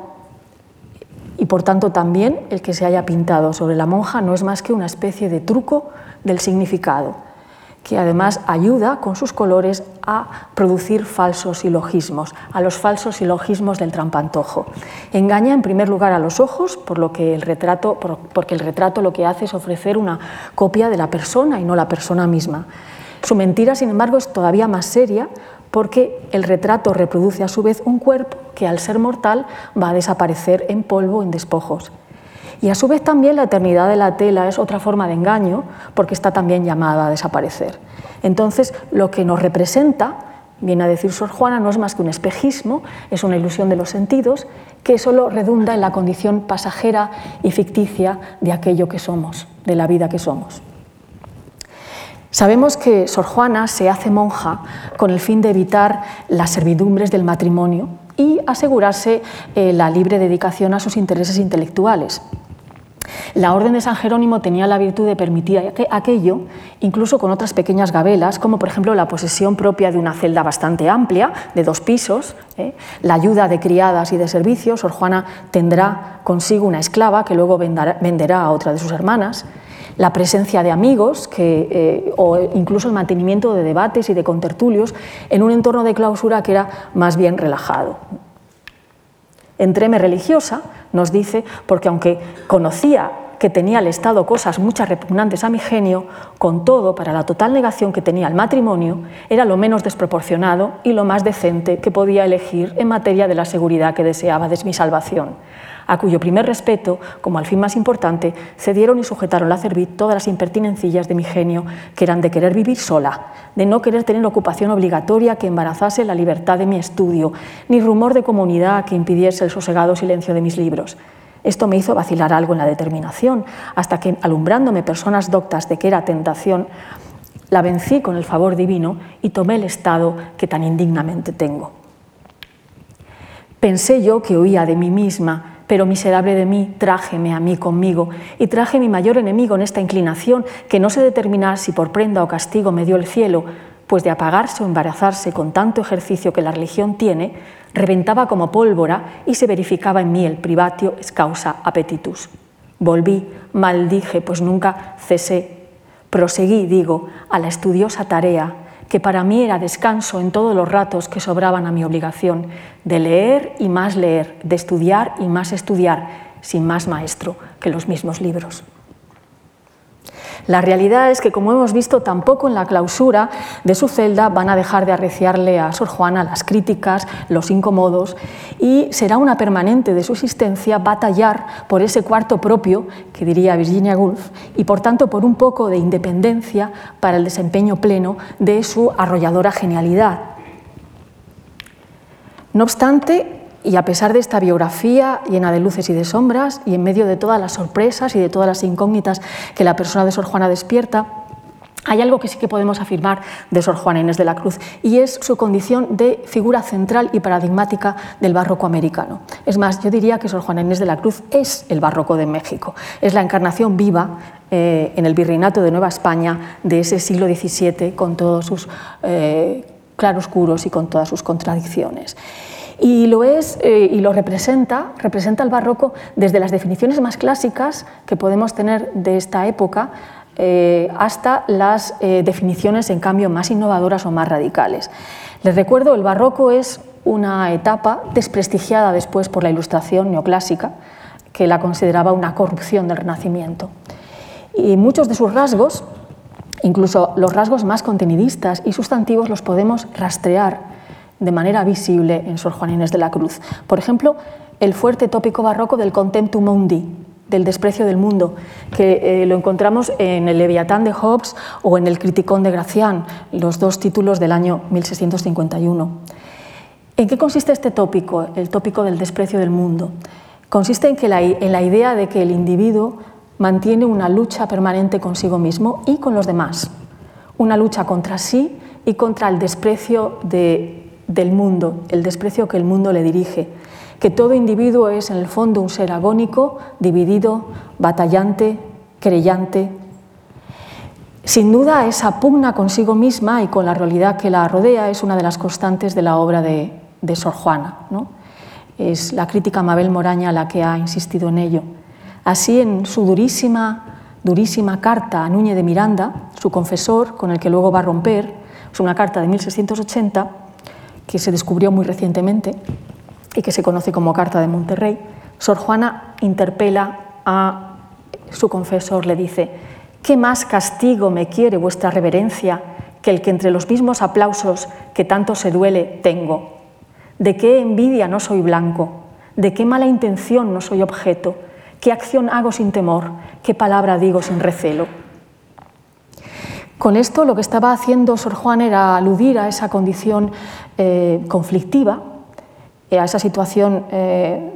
y por tanto también el que se haya pintado sobre la monja, no es más que una especie de truco del significado, que además ayuda con sus colores a producir falsos silogismos, a los falsos silogismos del trampantojo. Engaña en primer lugar a los ojos, por lo que el retrato, porque el retrato lo que hace es ofrecer una copia de la persona y no la persona misma. Su mentira, sin embargo, es todavía más seria porque el retrato reproduce a su vez un cuerpo que al ser mortal va a desaparecer en polvo, en despojos. Y a su vez también la eternidad de la tela es otra forma de engaño porque está también llamada a desaparecer. Entonces, lo que nos representa, viene a decir Sor Juana, no es más que un espejismo, es una ilusión de los sentidos que solo redunda en la condición pasajera y ficticia de aquello que somos, de la vida que somos. Sabemos que Sor Juana se hace monja con el fin de evitar las servidumbres del matrimonio y asegurarse eh, la libre dedicación a sus intereses intelectuales. La Orden de San Jerónimo tenía la virtud de permitir aquello, incluso con otras pequeñas gabelas, como por ejemplo la posesión propia de una celda bastante amplia, de dos pisos, ¿eh? la ayuda de criadas y de servicios. Sor Juana tendrá consigo una esclava que luego venderá a otra de sus hermanas la presencia de amigos eh, o incluso el mantenimiento de debates y de contertulios en un entorno de clausura que era más bien relajado. Entréme religiosa, nos dice, porque aunque conocía que tenía al Estado cosas muchas repugnantes a mi genio, con todo, para la total negación que tenía al matrimonio, era lo menos desproporcionado y lo más decente que podía elegir en materia de la seguridad que deseaba de mi salvación a cuyo primer respeto, como al fin más importante, cedieron y sujetaron la cerviz todas las impertinencillas de mi genio, que eran de querer vivir sola, de no querer tener ocupación obligatoria que embarazase la libertad de mi estudio, ni rumor de comunidad que impidiese el sosegado silencio de mis libros. Esto me hizo vacilar algo en la determinación, hasta que, alumbrándome personas doctas de que era tentación, la vencí con el favor divino y tomé el estado que tan indignamente tengo. Pensé yo que oía de mí misma pero miserable de mí, trájeme a mí conmigo, y traje mi mayor enemigo en esta inclinación, que no sé determinar si por prenda o castigo me dio el cielo, pues de apagarse o embarazarse con tanto ejercicio que la religión tiene, reventaba como pólvora y se verificaba en mí el privatio causa appetitus. Volví, maldije, pues nunca cesé. Proseguí, digo, a la estudiosa tarea que para mí era descanso en todos los ratos que sobraban a mi obligación, de leer y más leer, de estudiar y más estudiar, sin más maestro que los mismos libros. La realidad es que, como hemos visto, tampoco en la clausura de su celda van a dejar de arreciarle a Sor Juana las críticas, los incomodos, y será una permanente de su existencia batallar por ese cuarto propio, que diría Virginia Woolf, y por tanto por un poco de independencia para el desempeño pleno de su arrolladora genialidad. No obstante, y a pesar de esta biografía llena de luces y de sombras, y en medio de todas las sorpresas y de todas las incógnitas que la persona de Sor Juana despierta, hay algo que sí que podemos afirmar de Sor Juana Inés de la Cruz y es su condición de figura central y paradigmática del barroco americano. Es más, yo diría que Sor Juana Inés de la Cruz es el barroco de México, es la encarnación viva eh, en el virreinato de Nueva España de ese siglo XVII con todos sus eh, claroscuros y con todas sus contradicciones. Y lo es eh, y lo representa, representa el barroco desde las definiciones más clásicas que podemos tener de esta época eh, hasta las eh, definiciones, en cambio, más innovadoras o más radicales. Les recuerdo, el barroco es una etapa desprestigiada después por la ilustración neoclásica, que la consideraba una corrupción del Renacimiento. Y muchos de sus rasgos, incluso los rasgos más contenidistas y sustantivos, los podemos rastrear de manera visible en Sor Juana Inés de la Cruz. Por ejemplo, el fuerte tópico barroco del contemptum mundi, del desprecio del mundo, que eh, lo encontramos en el Leviatán de Hobbes o en el Criticón de Gracián, los dos títulos del año 1651. ¿En qué consiste este tópico, el tópico del desprecio del mundo? Consiste en, que la, en la idea de que el individuo mantiene una lucha permanente consigo mismo y con los demás, una lucha contra sí y contra el desprecio del mundo, el desprecio que el mundo le dirige, que todo individuo es en el fondo un ser agónico, dividido, batallante, creyente. Sin duda, esa pugna consigo misma y con la realidad que la rodea es una de las constantes de la obra de, Sor Juana. ¿no? Es la crítica Mabel Moraña la que ha insistido en ello. Así, en su durísima, durísima carta a Núñez de Miranda, su confesor, con el que luego va a romper, es una carta de 1680 que se descubrió muy recientemente y que se conoce como Carta de Monterrey, Sor Juana interpela a su confesor, le dice, ¿qué más castigo me quiere vuestra reverencia que el que entre los mismos aplausos que tanto se duele tengo? ¿De qué envidia no soy blanco? ¿De qué mala intención no soy objeto? ¿Qué acción hago sin temor? ¿Qué palabra digo sin recelo? Con esto lo que estaba haciendo Sor Juan era aludir a esa condición eh, conflictiva, eh, a esa situación eh,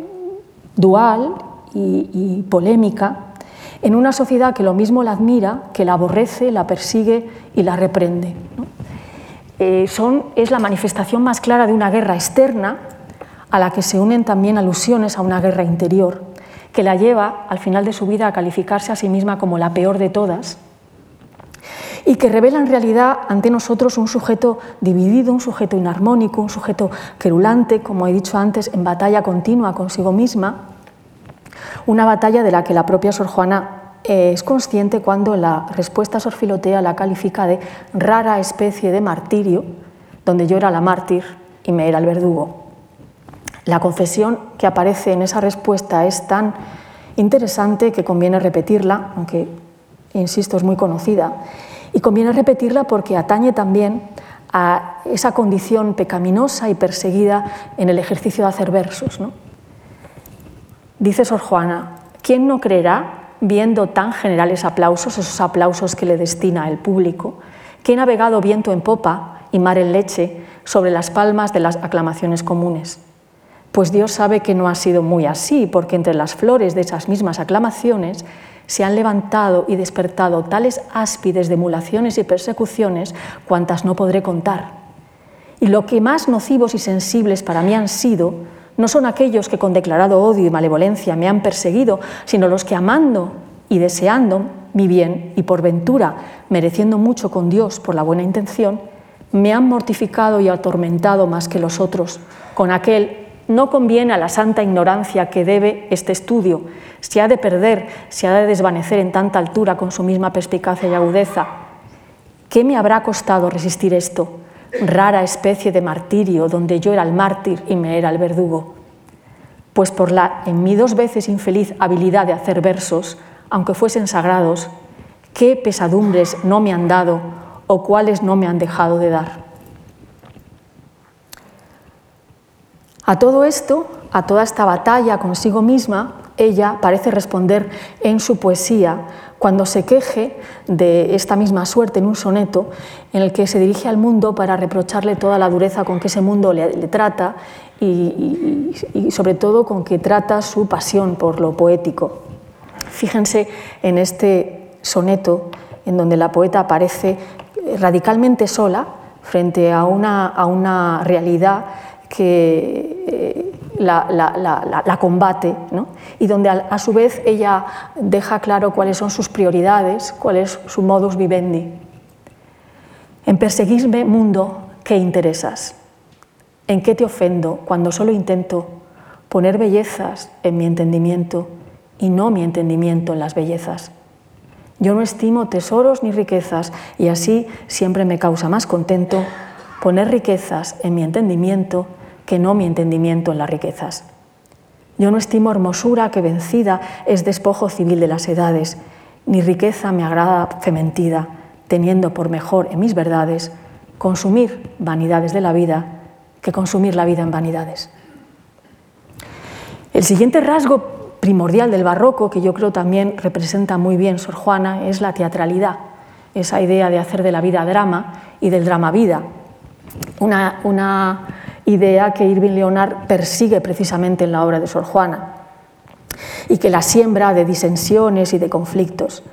dual y, polémica, en una sociedad que lo mismo la admira, que la aborrece, la persigue y la reprende. es la manifestación más clara de una guerra externa a la que se unen también alusiones a una guerra interior que la lleva al final de su vida a calificarse a sí misma como la peor de todas y que revela en realidad ante nosotros un sujeto dividido, un sujeto inarmónico, un sujeto querulante, como he dicho antes, en batalla continua consigo misma, una batalla de la que la propia Sor Juana eh, es consciente cuando la respuesta Sor Filotea la califica de rara especie de martirio, donde yo era la mártir y me era el verdugo. La confesión que aparece en esa respuesta es tan interesante que conviene repetirla, aunque, insisto, es muy conocida. Y conviene repetirla porque atañe también a esa condición pecaminosa y perseguida en el ejercicio de hacer versos. Dice Sor Juana, ¿quién no creerá, viendo tan generales aplausos, esos aplausos que le destina el público, que he navegado viento en popa y mar en leche sobre las palmas de las aclamaciones comunes? Pues Dios sabe que no ha sido muy así, porque entre las flores de esas mismas aclamaciones se han levantado y despertado tales áspides de emulaciones y persecuciones cuantas no podré contar. Y lo que más nocivos y sensibles para mí han sido, no son aquellos que con declarado odio y malevolencia me han perseguido, sino los que amando y deseando mi bien y por ventura mereciendo mucho con Dios por la buena intención, me han mortificado y atormentado más que los otros, con aquel no conviene a la santa ignorancia que debe este estudio. Se ha de perder, se ha de desvanecer en tanta altura con su misma perspicacia y agudeza. ¿Qué me habrá costado resistir esto? Rara especie de martirio donde yo era el mártir y me era el verdugo. Pues por la en mí dos veces infeliz habilidad de hacer versos, aunque fuesen sagrados, qué pesadumbres no me han dado o cuáles no me han dejado de dar. A todo esto, a toda esta batalla consigo misma, ella parece responder en su poesía cuando se queje de esta misma suerte en un soneto en el que se dirige al mundo para reprocharle toda la dureza con que ese mundo le, trata y, y, sobre todo con que trata su pasión por lo poético. Fíjense en este soneto en donde la poeta aparece radicalmente sola frente a una, a una realidad que eh, la, combate y donde a, su vez ella deja claro cuáles son sus prioridades, cuál es su modus vivendi. En perseguirme, mundo, ¿qué interesas? ¿En qué te ofendo cuando solo intento poner bellezas en mi entendimiento y no mi entendimiento en las bellezas? Yo no estimo tesoros ni riquezas y así siempre me causa más contento poner riquezas en mi entendimiento que no mi entendimiento en las riquezas. Yo no estimo hermosura que vencida es despojo civil de las edades, ni riqueza me agrada fementida, teniendo por mejor en mis verdades consumir vanidades de la vida que consumir la vida en vanidades. El siguiente rasgo primordial del barroco, que yo creo también representa muy bien Sor Juana, es la teatralidad, esa idea de hacer de la vida drama y del drama vida. Una, una idea que Irving Leonard persigue precisamente en la obra de Sor Juana. y que la siembra de disensiones y de conflictos.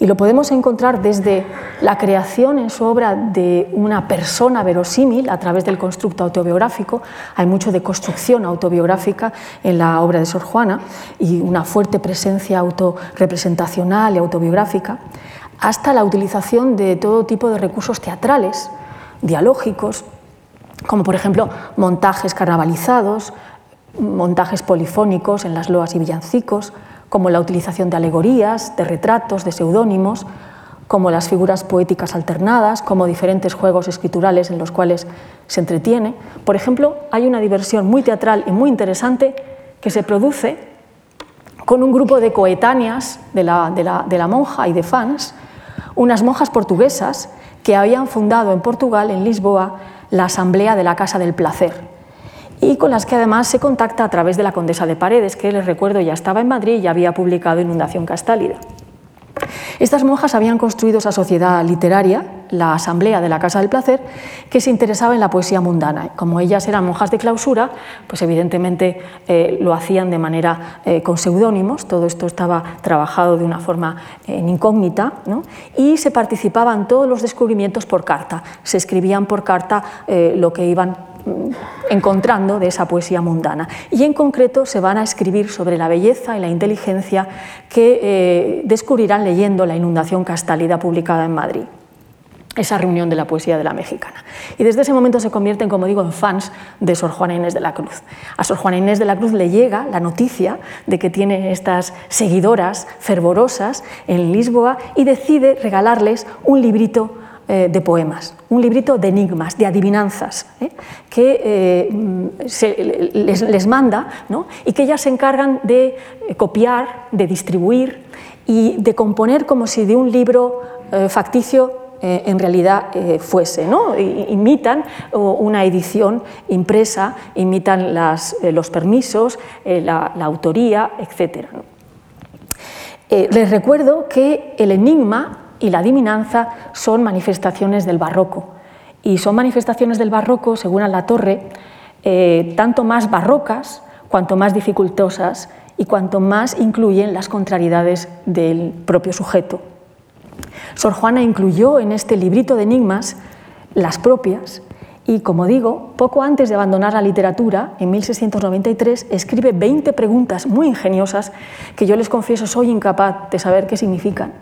Y lo podemos encontrar desde la creación en su obra de una persona verosímil a través del constructo autobiográfico. Hay mucho de construcción autobiográfica en la obra de Sor Juana y una fuerte presencia autorrepresentacional y autobiográfica, hasta la utilización de todo tipo de recursos teatrales, dialógicos, como por ejemplo montajes carnavalizados, montajes polifónicos en las loas y villancicos, como la utilización de alegorías, de retratos, de seudónimos, como las figuras poéticas alternadas, como diferentes juegos escriturales en los cuales se entretiene. Por ejemplo, hay una diversión muy teatral y muy interesante que se produce con un grupo de coetáneas de la, de la monja y de fans, unas monjas portuguesas que habían fundado en Portugal, en Lisboa, la Asamblea de la Casa del Placer y con las que además se contacta a través de la Condesa de Paredes, que les recuerdo ya estaba en Madrid y había publicado Inundación Castálida. Estas monjas habían construido esa sociedad literaria, la Asamblea de la Casa del Placer, que se interesaba en la poesía mundana. Como ellas eran monjas de clausura, pues evidentemente eh, lo hacían de manera eh, con seudónimos, todo esto estaba trabajado de una forma eh, en incógnita, y se participaban todos los descubrimientos por carta, se escribían por carta lo que iban encontrando de esa poesía mundana. Y en concreto se van a escribir sobre la belleza y la inteligencia que eh, descubrirán leyendo La inundación castálida publicada en Madrid esa reunión de la poesía de la mexicana. Y desde ese momento se convierten, como digo, en fans de Sor Juana Inés de la Cruz. A Sor Juana Inés de la Cruz le llega la noticia de que tiene estas seguidoras fervorosas en Lisboa y decide regalarles un librito eh, de poemas, un librito de enigmas, de adivinanzas, ¿eh? que eh, les, manda y que ellas se encargan de copiar, de distribuir y de componer como si de un libro facticio en realidad fuese. ¿no? Imitan una edición impresa, imitan los permisos, la, autoría, etc. les recuerdo que el enigma y la adivinanza son manifestaciones del barroco. Y son manifestaciones del barroco, según la Torre, eh, tanto más barrocas cuanto más dificultosas y cuanto más incluyen las contrariedades del propio sujeto. Sor Juana incluyó en este librito de enigmas las propias y, como digo, poco antes de abandonar la literatura, en 1693, escribe 20 preguntas muy ingeniosas que yo les confieso soy incapaz de saber qué significan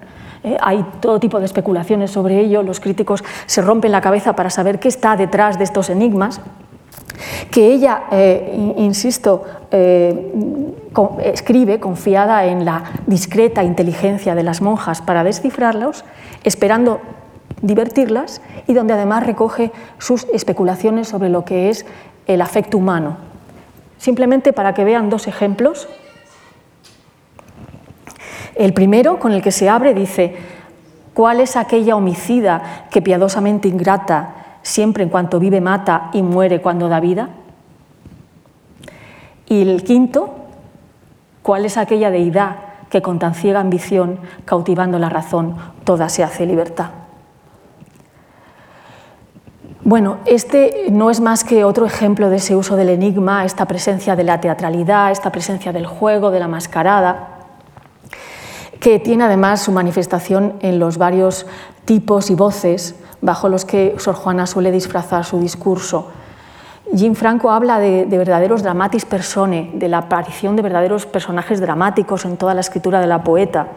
eh, hay todo tipo de especulaciones sobre ello, los críticos se rompen la cabeza para saber qué está detrás de estos enigmas, que ella, eh, insisto, eh, escribe confiada en la discreta inteligencia de las monjas para descifrarlos, esperando divertirlas y donde además recoge sus especulaciones sobre lo que es el afecto humano. Simplemente para que vean dos ejemplos el primero, con el que se abre, dice, ¿cuál es aquella homicida que piadosamente ingrata siempre en cuanto vive mata y muere cuando da vida? Y el quinto, ¿cuál es aquella deidad que con tan ciega ambición, cautivando la razón, toda se hace libertad? Bueno, este no es más que otro ejemplo de ese uso del enigma, esta presencia de la teatralidad, esta presencia del juego, de la mascarada, que tiene además su manifestación en los varios tipos y voces bajo los que Sor Juana suele disfrazar su discurso. Jim Franco habla de, verdaderos dramatis personae, de la aparición de verdaderos personajes dramáticos en toda la escritura de la poeta,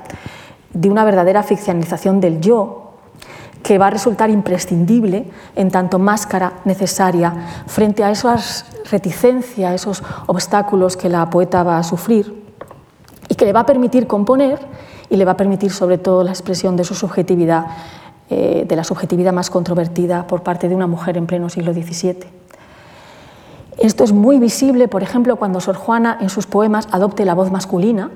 de una verdadera ficcionalización del yo, que va a resultar imprescindible en tanto máscara necesaria frente a esas reticencias, esos obstáculos que la poeta va a sufrir y que le va a permitir componer y le va a permitir sobre todo la expresión de su subjetividad, eh, de la subjetividad más controvertida por parte de una mujer en pleno siglo XVII. Esto es muy visible, por ejemplo, cuando Sor Juana en sus poemas adopte la voz masculina.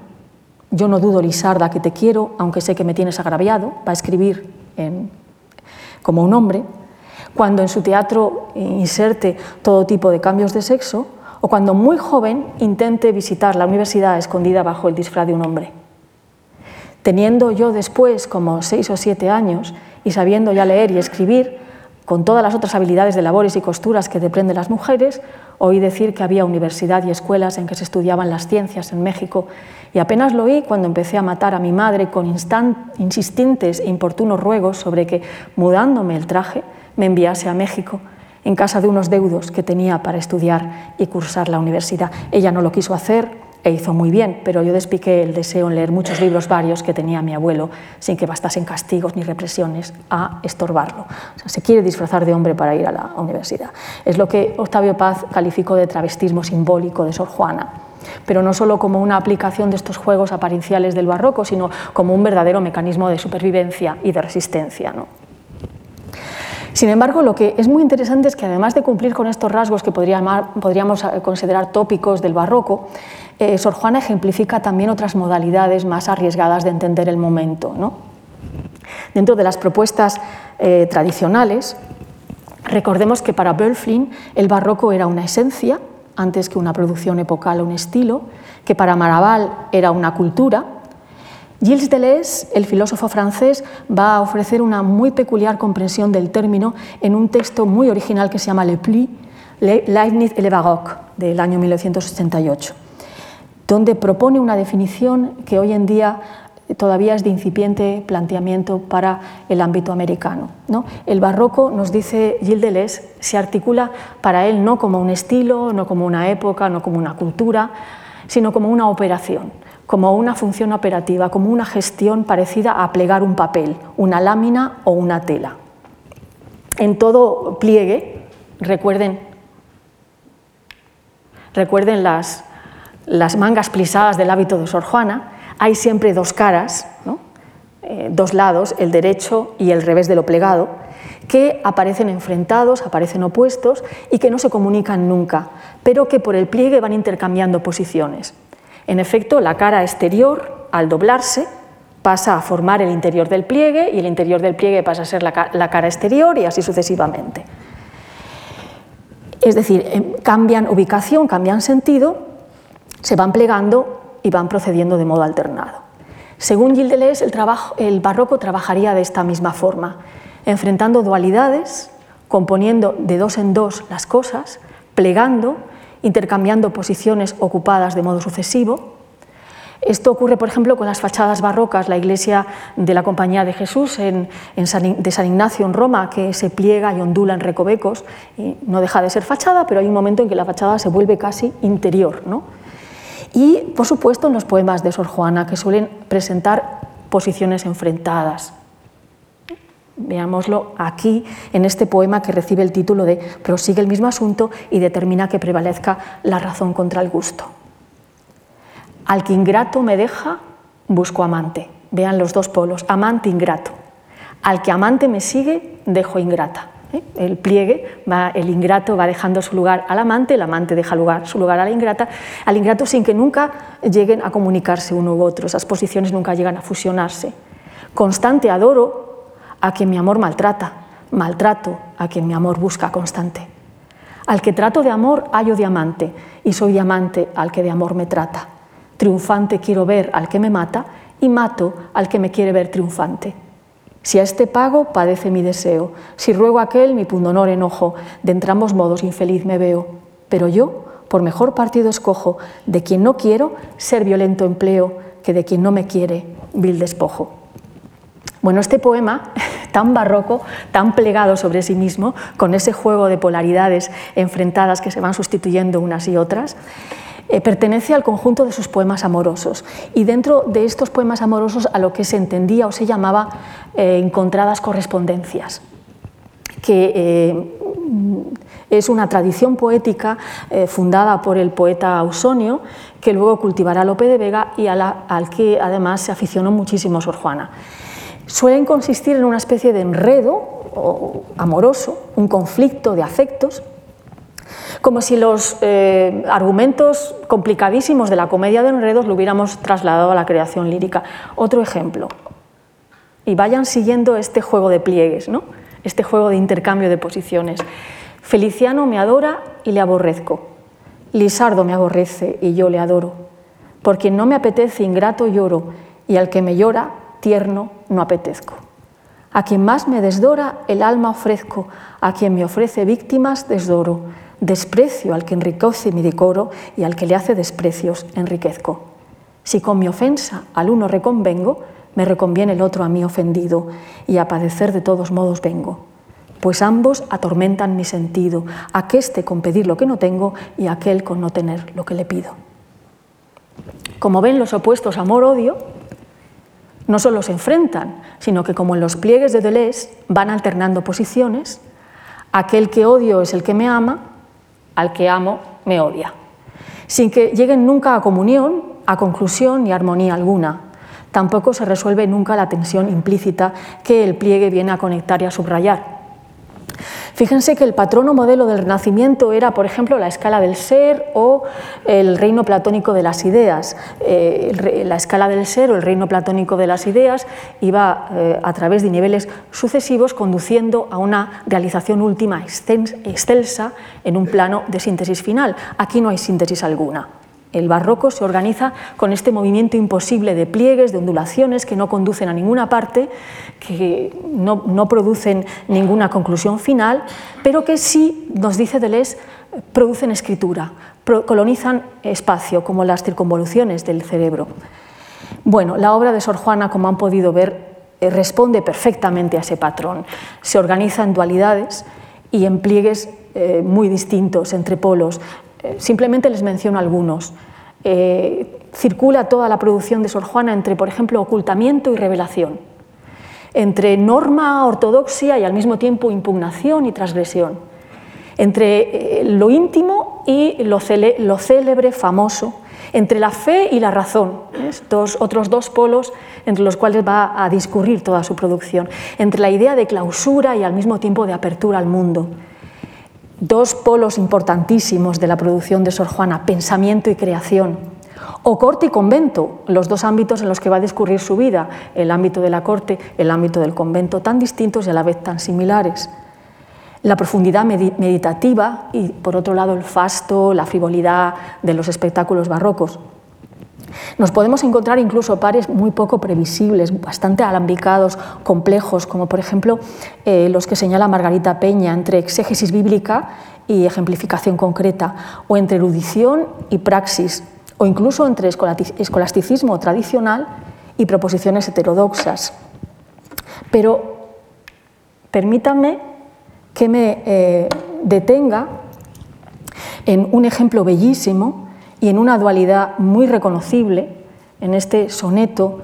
Yo no dudo, Lisarda, que te quiero, aunque sé que me tienes agraviado, va a escribir como un hombre. Cuando en su teatro inserte todo tipo de cambios de sexo, o cuando muy joven intente visitar la universidad escondida bajo el disfraz de un hombre. Teniendo yo después como seis o siete años y sabiendo ya leer y escribir, con todas las otras habilidades de labores y costuras que deprenden las mujeres, oí decir que había universidad y escuelas en que se estudiaban las ciencias en México y apenas lo oí cuando empecé a matar a mi madre con insistentes e importunos ruegos sobre que, mudándome el traje, me enviase a México en casa de unos deudos que tenía para estudiar y cursar la universidad. Ella no lo quiso hacer e hizo muy bien, pero yo despiqué el deseo en leer muchos libros varios que tenía mi abuelo, sin que bastasen castigos ni represiones a estorbarlo. se quiere disfrazar de hombre para ir a la universidad. Es lo que Octavio Paz calificó de travestismo simbólico de Sor Juana pero no solo como una aplicación de estos juegos aparienciales del barroco, sino como un verdadero mecanismo de supervivencia y de resistencia. Sin embargo, lo que es muy interesante es que además de cumplir con estos rasgos que podríamos considerar tópicos del barroco, eh, Sor Juana ejemplifica también otras modalidades más arriesgadas de entender el momento. Dentro de las propuestas eh, tradicionales, recordemos que para Bölflin el barroco era una esencia, antes que una producción epocal o un estilo, que para Maraval era una cultura, Gilles Deleuze, el filósofo francés, va a ofrecer una muy peculiar comprensión del término en un texto muy original que se llama Le Pli, Leibniz et le Baroque, del año 1988, donde propone una definición que hoy en día todavía es de incipiente planteamiento para el ámbito americano. ¿no? El barroco, nos dice Gilles Deleuze, se articula para él no como un estilo, no como una época, no como una cultura, sino como una operación como una función operativa, como una gestión parecida a plegar un papel, una lámina o una tela. En todo pliegue, recuerden, recuerden las, las mangas plisadas del hábito de Sor Juana, hay siempre dos caras, eh, dos lados, el derecho y el revés de lo plegado, que aparecen enfrentados, aparecen opuestos y que no se comunican nunca, pero que por el pliegue van intercambiando posiciones. En efecto, la cara exterior, al doblarse, pasa a formar el interior del pliegue y el interior del pliegue pasa a ser la, cara exterior y así sucesivamente. Es decir, em, cambian ubicación, cambian sentido, se van plegando y van procediendo de modo alternado. Según Gilles Deleuze, el, barroco trabajaría de esta misma forma, enfrentando dualidades, componiendo de dos en dos las cosas, plegando intercambiando posiciones ocupadas de modo sucesivo. Esto ocurre, por ejemplo, con las fachadas barrocas, la iglesia de la Compañía de Jesús en, de San Ignacio en Roma, que se pliega y ondula en recovecos, no deja de ser fachada, pero hay un momento en que la fachada se vuelve casi interior. ¿no? Y, por supuesto, en los poemas de Sor Juana, que suelen presentar posiciones enfrentadas, Veámoslo aquí en este poema que recibe el título de Prosigue el mismo asunto y determina que prevalezca la razón contra el gusto. Al que ingrato me deja, busco amante. Vean los dos polos, amante ingrato. Al que amante me sigue, dejo ingrata. ¿Eh? El pliegue, va, el ingrato va dejando su lugar al amante, el amante deja lugar, su lugar a la ingrata, al ingrato sin que nunca lleguen a comunicarse uno u otro, esas posiciones nunca llegan a fusionarse. Constante adoro, a quien mi amor maltrata, maltrato a quien mi amor busca constante. Al que trato de amor hallo diamante y soy diamante al que de amor me trata. Triunfante quiero ver al que me mata y mato al que me quiere ver triunfante. Si a este pago padece mi deseo, si ruego a aquel mi pundonor enojo, de entrambos modos infeliz me veo. Pero yo, por mejor partido escojo, de quien no quiero, ser violento empleo, que de quien no me quiere, vil despojo. Bueno, este poema, [laughs] tan barroco, tan plegado sobre sí mismo, con ese juego de polaridades enfrentadas que se van sustituyendo unas y otras, eh, pertenece al conjunto de sus poemas amorosos. Y dentro de estos poemas amorosos a lo que se entendía o se llamaba eh, encontradas correspondencias, que eh, es una tradición poética fundada por el poeta Ausonio, que luego cultivará Lope de Vega y al que además se aficionó muchísimo Sor Juana suelen consistir en una especie de enredo amoroso, un conflicto de afectos, como si los eh, argumentos complicadísimos de la comedia de enredos lo hubiéramos trasladado a la creación lírica. Otro ejemplo, y vayan siguiendo este juego de pliegues, ¿no? este juego de intercambio de posiciones. Feliciano me adora y le aborrezco. Lisardo me aborrece y yo le adoro. Por quien no me apetece ingrato lloro y al que me llora tierno no apetezco. A quien más me desdora, el alma ofrezco, a quien me ofrece víctimas desdoro. Desprecio al que enriquece mi decoro y al que le hace desprecios enriquezco. Si con mi ofensa al uno reconvengo, me reconviene el otro a mí ofendido, y a padecer de todos modos vengo. Pues ambos atormentan mi sentido, aqueste con pedir lo que no tengo y aquel con no tener lo que le pido. Como ven, los opuestos amor-odio no solo se enfrentan, sino que como en los pliegues de Deleuze van alternando posiciones, aquel que odio es el que me ama, al que amo me odia, sin que lleguen nunca a comunión, a conclusión ni armonía alguna. Tampoco se resuelve nunca la tensión implícita que el pliegue viene a conectar y a subrayar. Fíjense que el patrono modelo del Renacimiento era, por ejemplo, la escala del ser o el reino platónico de las ideas. Eh, la escala del ser o el reino platónico de las ideas iba eh, a través de niveles sucesivos conduciendo a una realización última excelsa en un plano de síntesis final. Aquí no hay síntesis alguna. El barroco se organiza con este movimiento imposible de pliegues, de ondulaciones que no conducen a ninguna parte, que no, producen ninguna conclusión final, pero que sí, nos dice Deleuze, producen escritura, colonizan espacio, como las circunvoluciones del cerebro. Bueno, la obra de Sor Juana, como han podido ver, eh, responde perfectamente a ese patrón. Se organiza en dualidades y en pliegues eh, muy distintos entre polos. Eh, simplemente les menciono algunos. Eh, circula toda la producción de Sor Juana entre, por ejemplo, ocultamiento y revelación, entre norma, ortodoxia y al mismo tiempo impugnación y transgresión, entre eh, lo íntimo y lo, célebre, famoso, entre la fe y la razón, otros dos polos entre los cuales va a discurrir toda su producción, entre la idea de clausura y al mismo tiempo de apertura al mundo dos polos importantísimos de la producción de Sor Juana, pensamiento y creación, o corte y convento, los dos ámbitos en los que va a discurrir su vida, el ámbito de la corte, el ámbito del convento, tan distintos y a la vez tan similares. La profundidad meditativa y, por otro lado, el fasto, la frivolidad de los espectáculos barrocos. Nos podemos encontrar incluso pares muy poco previsibles, bastante alambicados, complejos, como por ejemplo eh, los que señala Margarita Peña entre exégesis bíblica y ejemplificación concreta, o entre erudición y praxis, o incluso entre escolasticismo tradicional y proposiciones heterodoxas. Pero permítanme que me eh, detenga en un ejemplo bellísimo y en una dualidad muy reconocible en este soneto,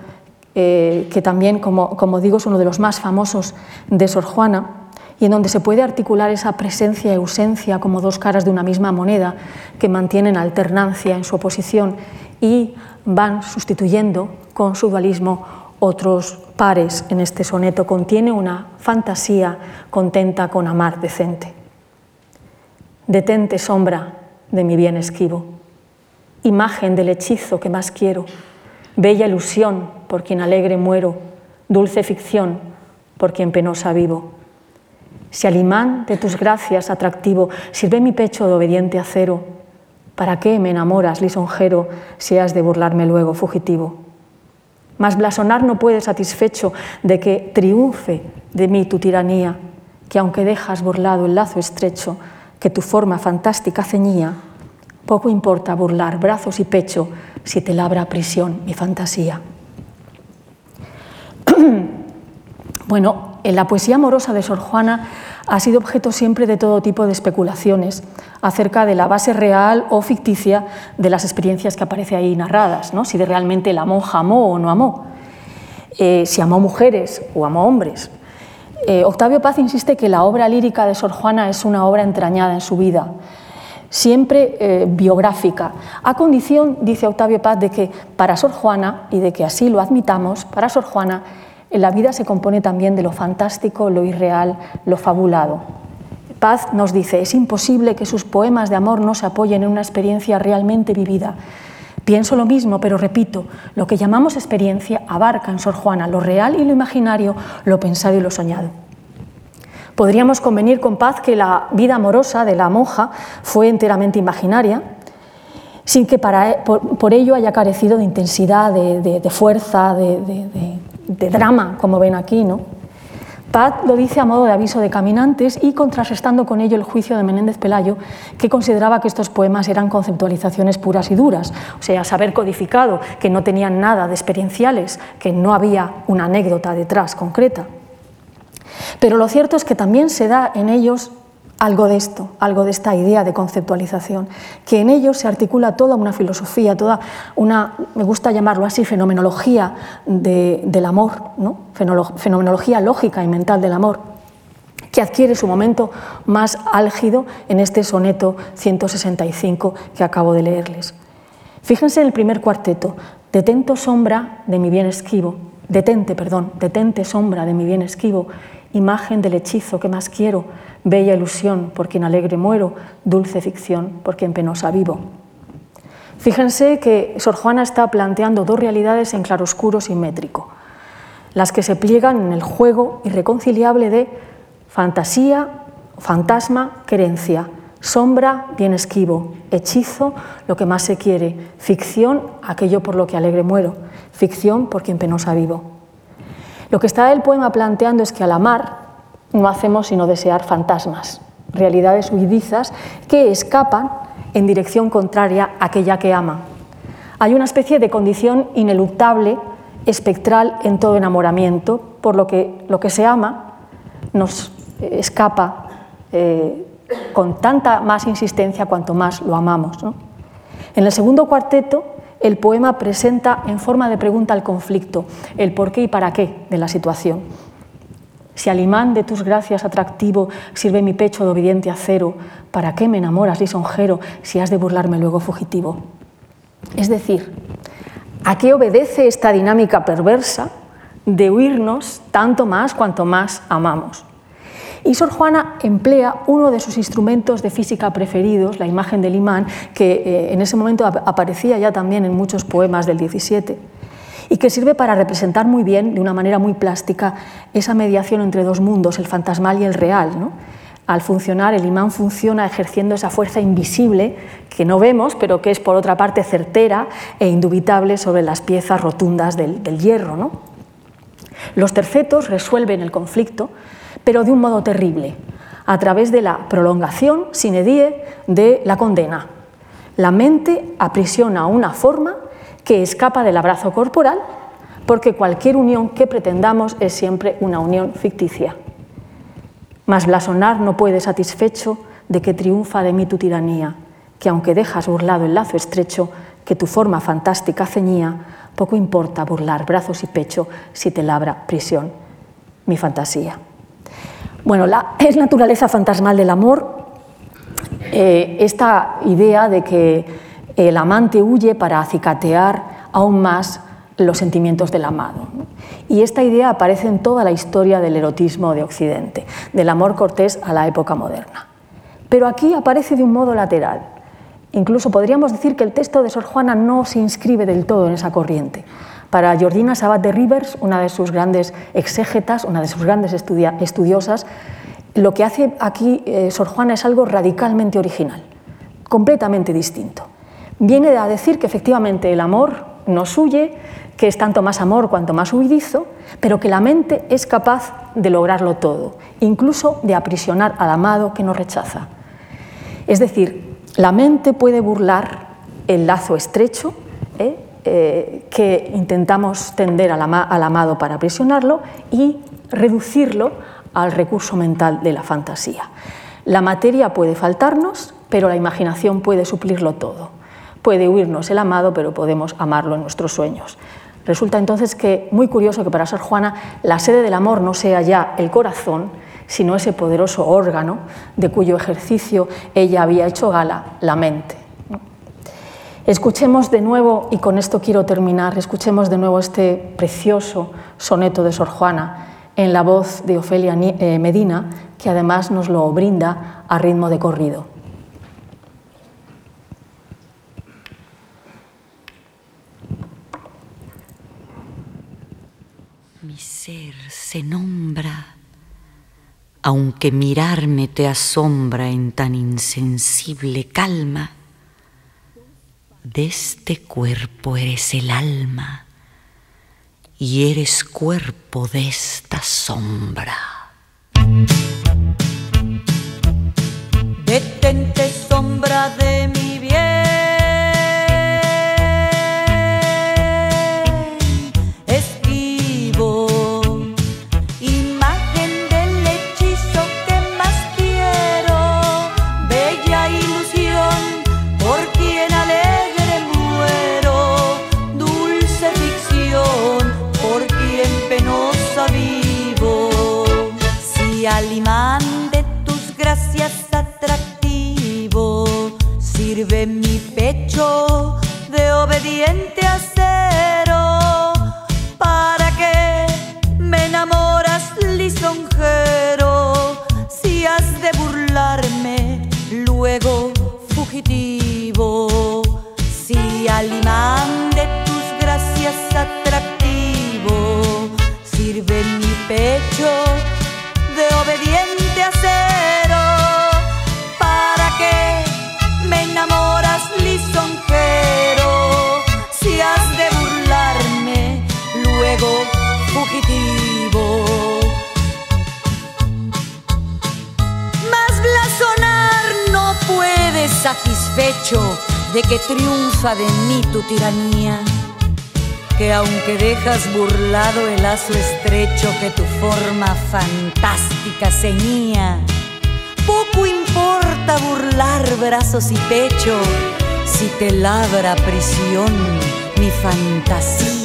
eh, que también, como, como, digo, es uno de los más famosos de Sor Juana, y en donde se puede articular esa presencia y ausencia como dos caras de una misma moneda que mantienen alternancia en su oposición y van sustituyendo con su dualismo otros pares en este soneto. Contiene una fantasía contenta con amar decente. Detente sombra de mi bien esquivo imagen del hechizo que más quiero, bella ilusión por quien alegre muero, dulce ficción por quien penosa vivo. Si al imán de tus gracias atractivo sirve mi pecho de obediente acero, ¿para qué me enamoras, lisonjero, si has de burlarme luego fugitivo? Mas blasonar no puede satisfecho de que triunfe de mí tu tiranía, que aunque dejas burlado el lazo estrecho que tu forma fantástica ceñía, poco importa burlar brazos y pecho si te labra prisión mi fantasía. [clears throat] bueno, en la poesía amorosa de Sor Juana ha sido objeto siempre de todo tipo de especulaciones acerca de la base real o ficticia de las experiencias que aparece ahí narradas, ¿no? si de realmente la monja amó o no amó, eh, si amó mujeres o amó hombres. Eh, Octavio Paz insiste que la obra lírica de Sor Juana es una obra entrañada en su vida, siempre eh, biográfica, a condición, dice Octavio Paz, de que para Sor Juana, y de que así lo admitamos, para Sor Juana la vida se compone también de lo fantástico, lo irreal, lo fabulado. Paz nos dice, es imposible que sus poemas de amor no se apoyen en una experiencia realmente vivida. Pienso lo mismo, pero repito, lo que llamamos experiencia abarca en Sor Juana lo real y lo imaginario, lo pensado y lo soñado. Podríamos convenir con paz que la vida amorosa de la monja fue enteramente imaginaria, sin que por, ello haya carecido de intensidad, de, fuerza, de, drama, como ven aquí. ¿no? Pat lo dice a modo de aviso de caminantes y contrarrestando con ello el juicio de Menéndez Pelayo, que consideraba que estos poemas eran conceptualizaciones puras y duras, o sea, saber codificado, que no tenían nada de experienciales, que no había una anécdota detrás concreta. Pero lo cierto es que también se da en ellos algo de esto, algo de esta idea de conceptualización, que en ellos se articula toda una filosofía, toda una, me gusta llamarlo así, fenomenología del amor, ¿no? fenomenología lógica y mental del amor, que adquiere su momento más álgido en este soneto 165 que acabo de leerles. Fíjense en el primer cuarteto, detento sombra de mi bien esquivo, detente, perdón, detente sombra de mi bien esquivo, imagen del hechizo que más quiero, bella ilusión por quien alegre muero, dulce ficción por quien penosa vivo. Fíjense que Sor Juana está planteando dos realidades en claroscuro simétrico, las que se pliegan en el juego irreconciliable de fantasía, fantasma, querencia, sombra, bien esquivo, hechizo, lo que más se quiere, ficción, aquello por lo que alegre muero, ficción por quien penosa vivo. Lo que está el poema planteando es que al amar no hacemos sino desear fantasmas, realidades huidizas que escapan en dirección contraria a aquella que ama. Hay una especie de condición ineluctable, espectral en todo enamoramiento, por lo que lo que se ama nos escapa eh, con tanta más insistencia cuanto más lo amamos. En el segundo cuarteto, el poema presenta en forma de pregunta el conflicto, el por qué y para qué de la situación. Si al imán de tus gracias atractivo sirve mi pecho de obediente acero, ¿para qué me enamoras lisonjero si has de burlarme luego fugitivo? Es decir, ¿a qué obedece esta dinámica perversa de huirnos tanto más cuanto más amamos? Y Sor Juana emplea uno de sus instrumentos de física preferidos, la imagen del imán, que eh, en ese momento aparecía ya también en muchos poemas del 17 y que sirve para representar muy bien, de una manera muy plástica, esa mediación entre dos mundos, el fantasmal y el real. Al funcionar, el imán funciona ejerciendo esa fuerza invisible que no vemos, pero que es por otra parte certera e indubitable sobre las piezas rotundas del, hierro. Los tercetos resuelven el conflicto, pero de un modo terrible, a través de la prolongación sin edie de la condena. La mente aprisiona una forma que escapa del abrazo corporal, porque cualquier unión que pretendamos es siempre una unión ficticia. Mas blasonar no puede satisfecho de que triunfa de mí tu tiranía, que aunque dejas burlado el lazo estrecho que tu forma fantástica ceñía, poco importa burlar brazos y pecho si te labra prisión mi fantasía. Bueno, es naturaleza fantasmal del amor eh, esta idea de que el amante huye para acicatear aún más los sentimientos del amado. Y esta idea aparece en toda la historia del erotismo de Occidente, del amor cortés a la época moderna. Pero aquí aparece de un modo lateral. Incluso podríamos decir que el texto de Sor Juana no se inscribe del todo en esa corriente. Para Georgina Sabat de Rivers, una de sus grandes exégetas, una de sus grandes estudiosas, lo que hace aquí eh, Sor Juana es algo radicalmente original, completamente distinto viene a decir que efectivamente el amor nos huye, que es tanto más amor cuanto más huidizo, pero que la mente es capaz de lograrlo todo, incluso de aprisionar al amado que nos rechaza. Es decir, la mente puede burlar el lazo estrecho ¿eh? Eh, que intentamos tender al, al amado para aprisionarlo y reducirlo al recurso mental de la fantasía. La materia puede faltarnos, pero la imaginación puede suplirlo todo. Puede huirnos el amado, pero podemos amarlo en nuestros sueños. Resulta entonces que muy curioso que para Sor Juana la sede del amor no sea ya el corazón, sino ese poderoso órgano de cuyo ejercicio ella había hecho gala, la mente. Escuchemos de nuevo, y con esto quiero terminar, escuchemos de nuevo este precioso soneto de Sor Juana en la voz de Ofelia eh, Medina, que además nos lo brinda a ritmo de corrido. ser se nombra, aunque mirarme te asombra en tan insensible calma, de este cuerpo eres el alma y eres cuerpo de esta sombra. brazos y pecho si te labra prisión mi fantasía.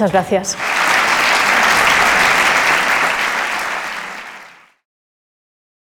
Muchas gracias.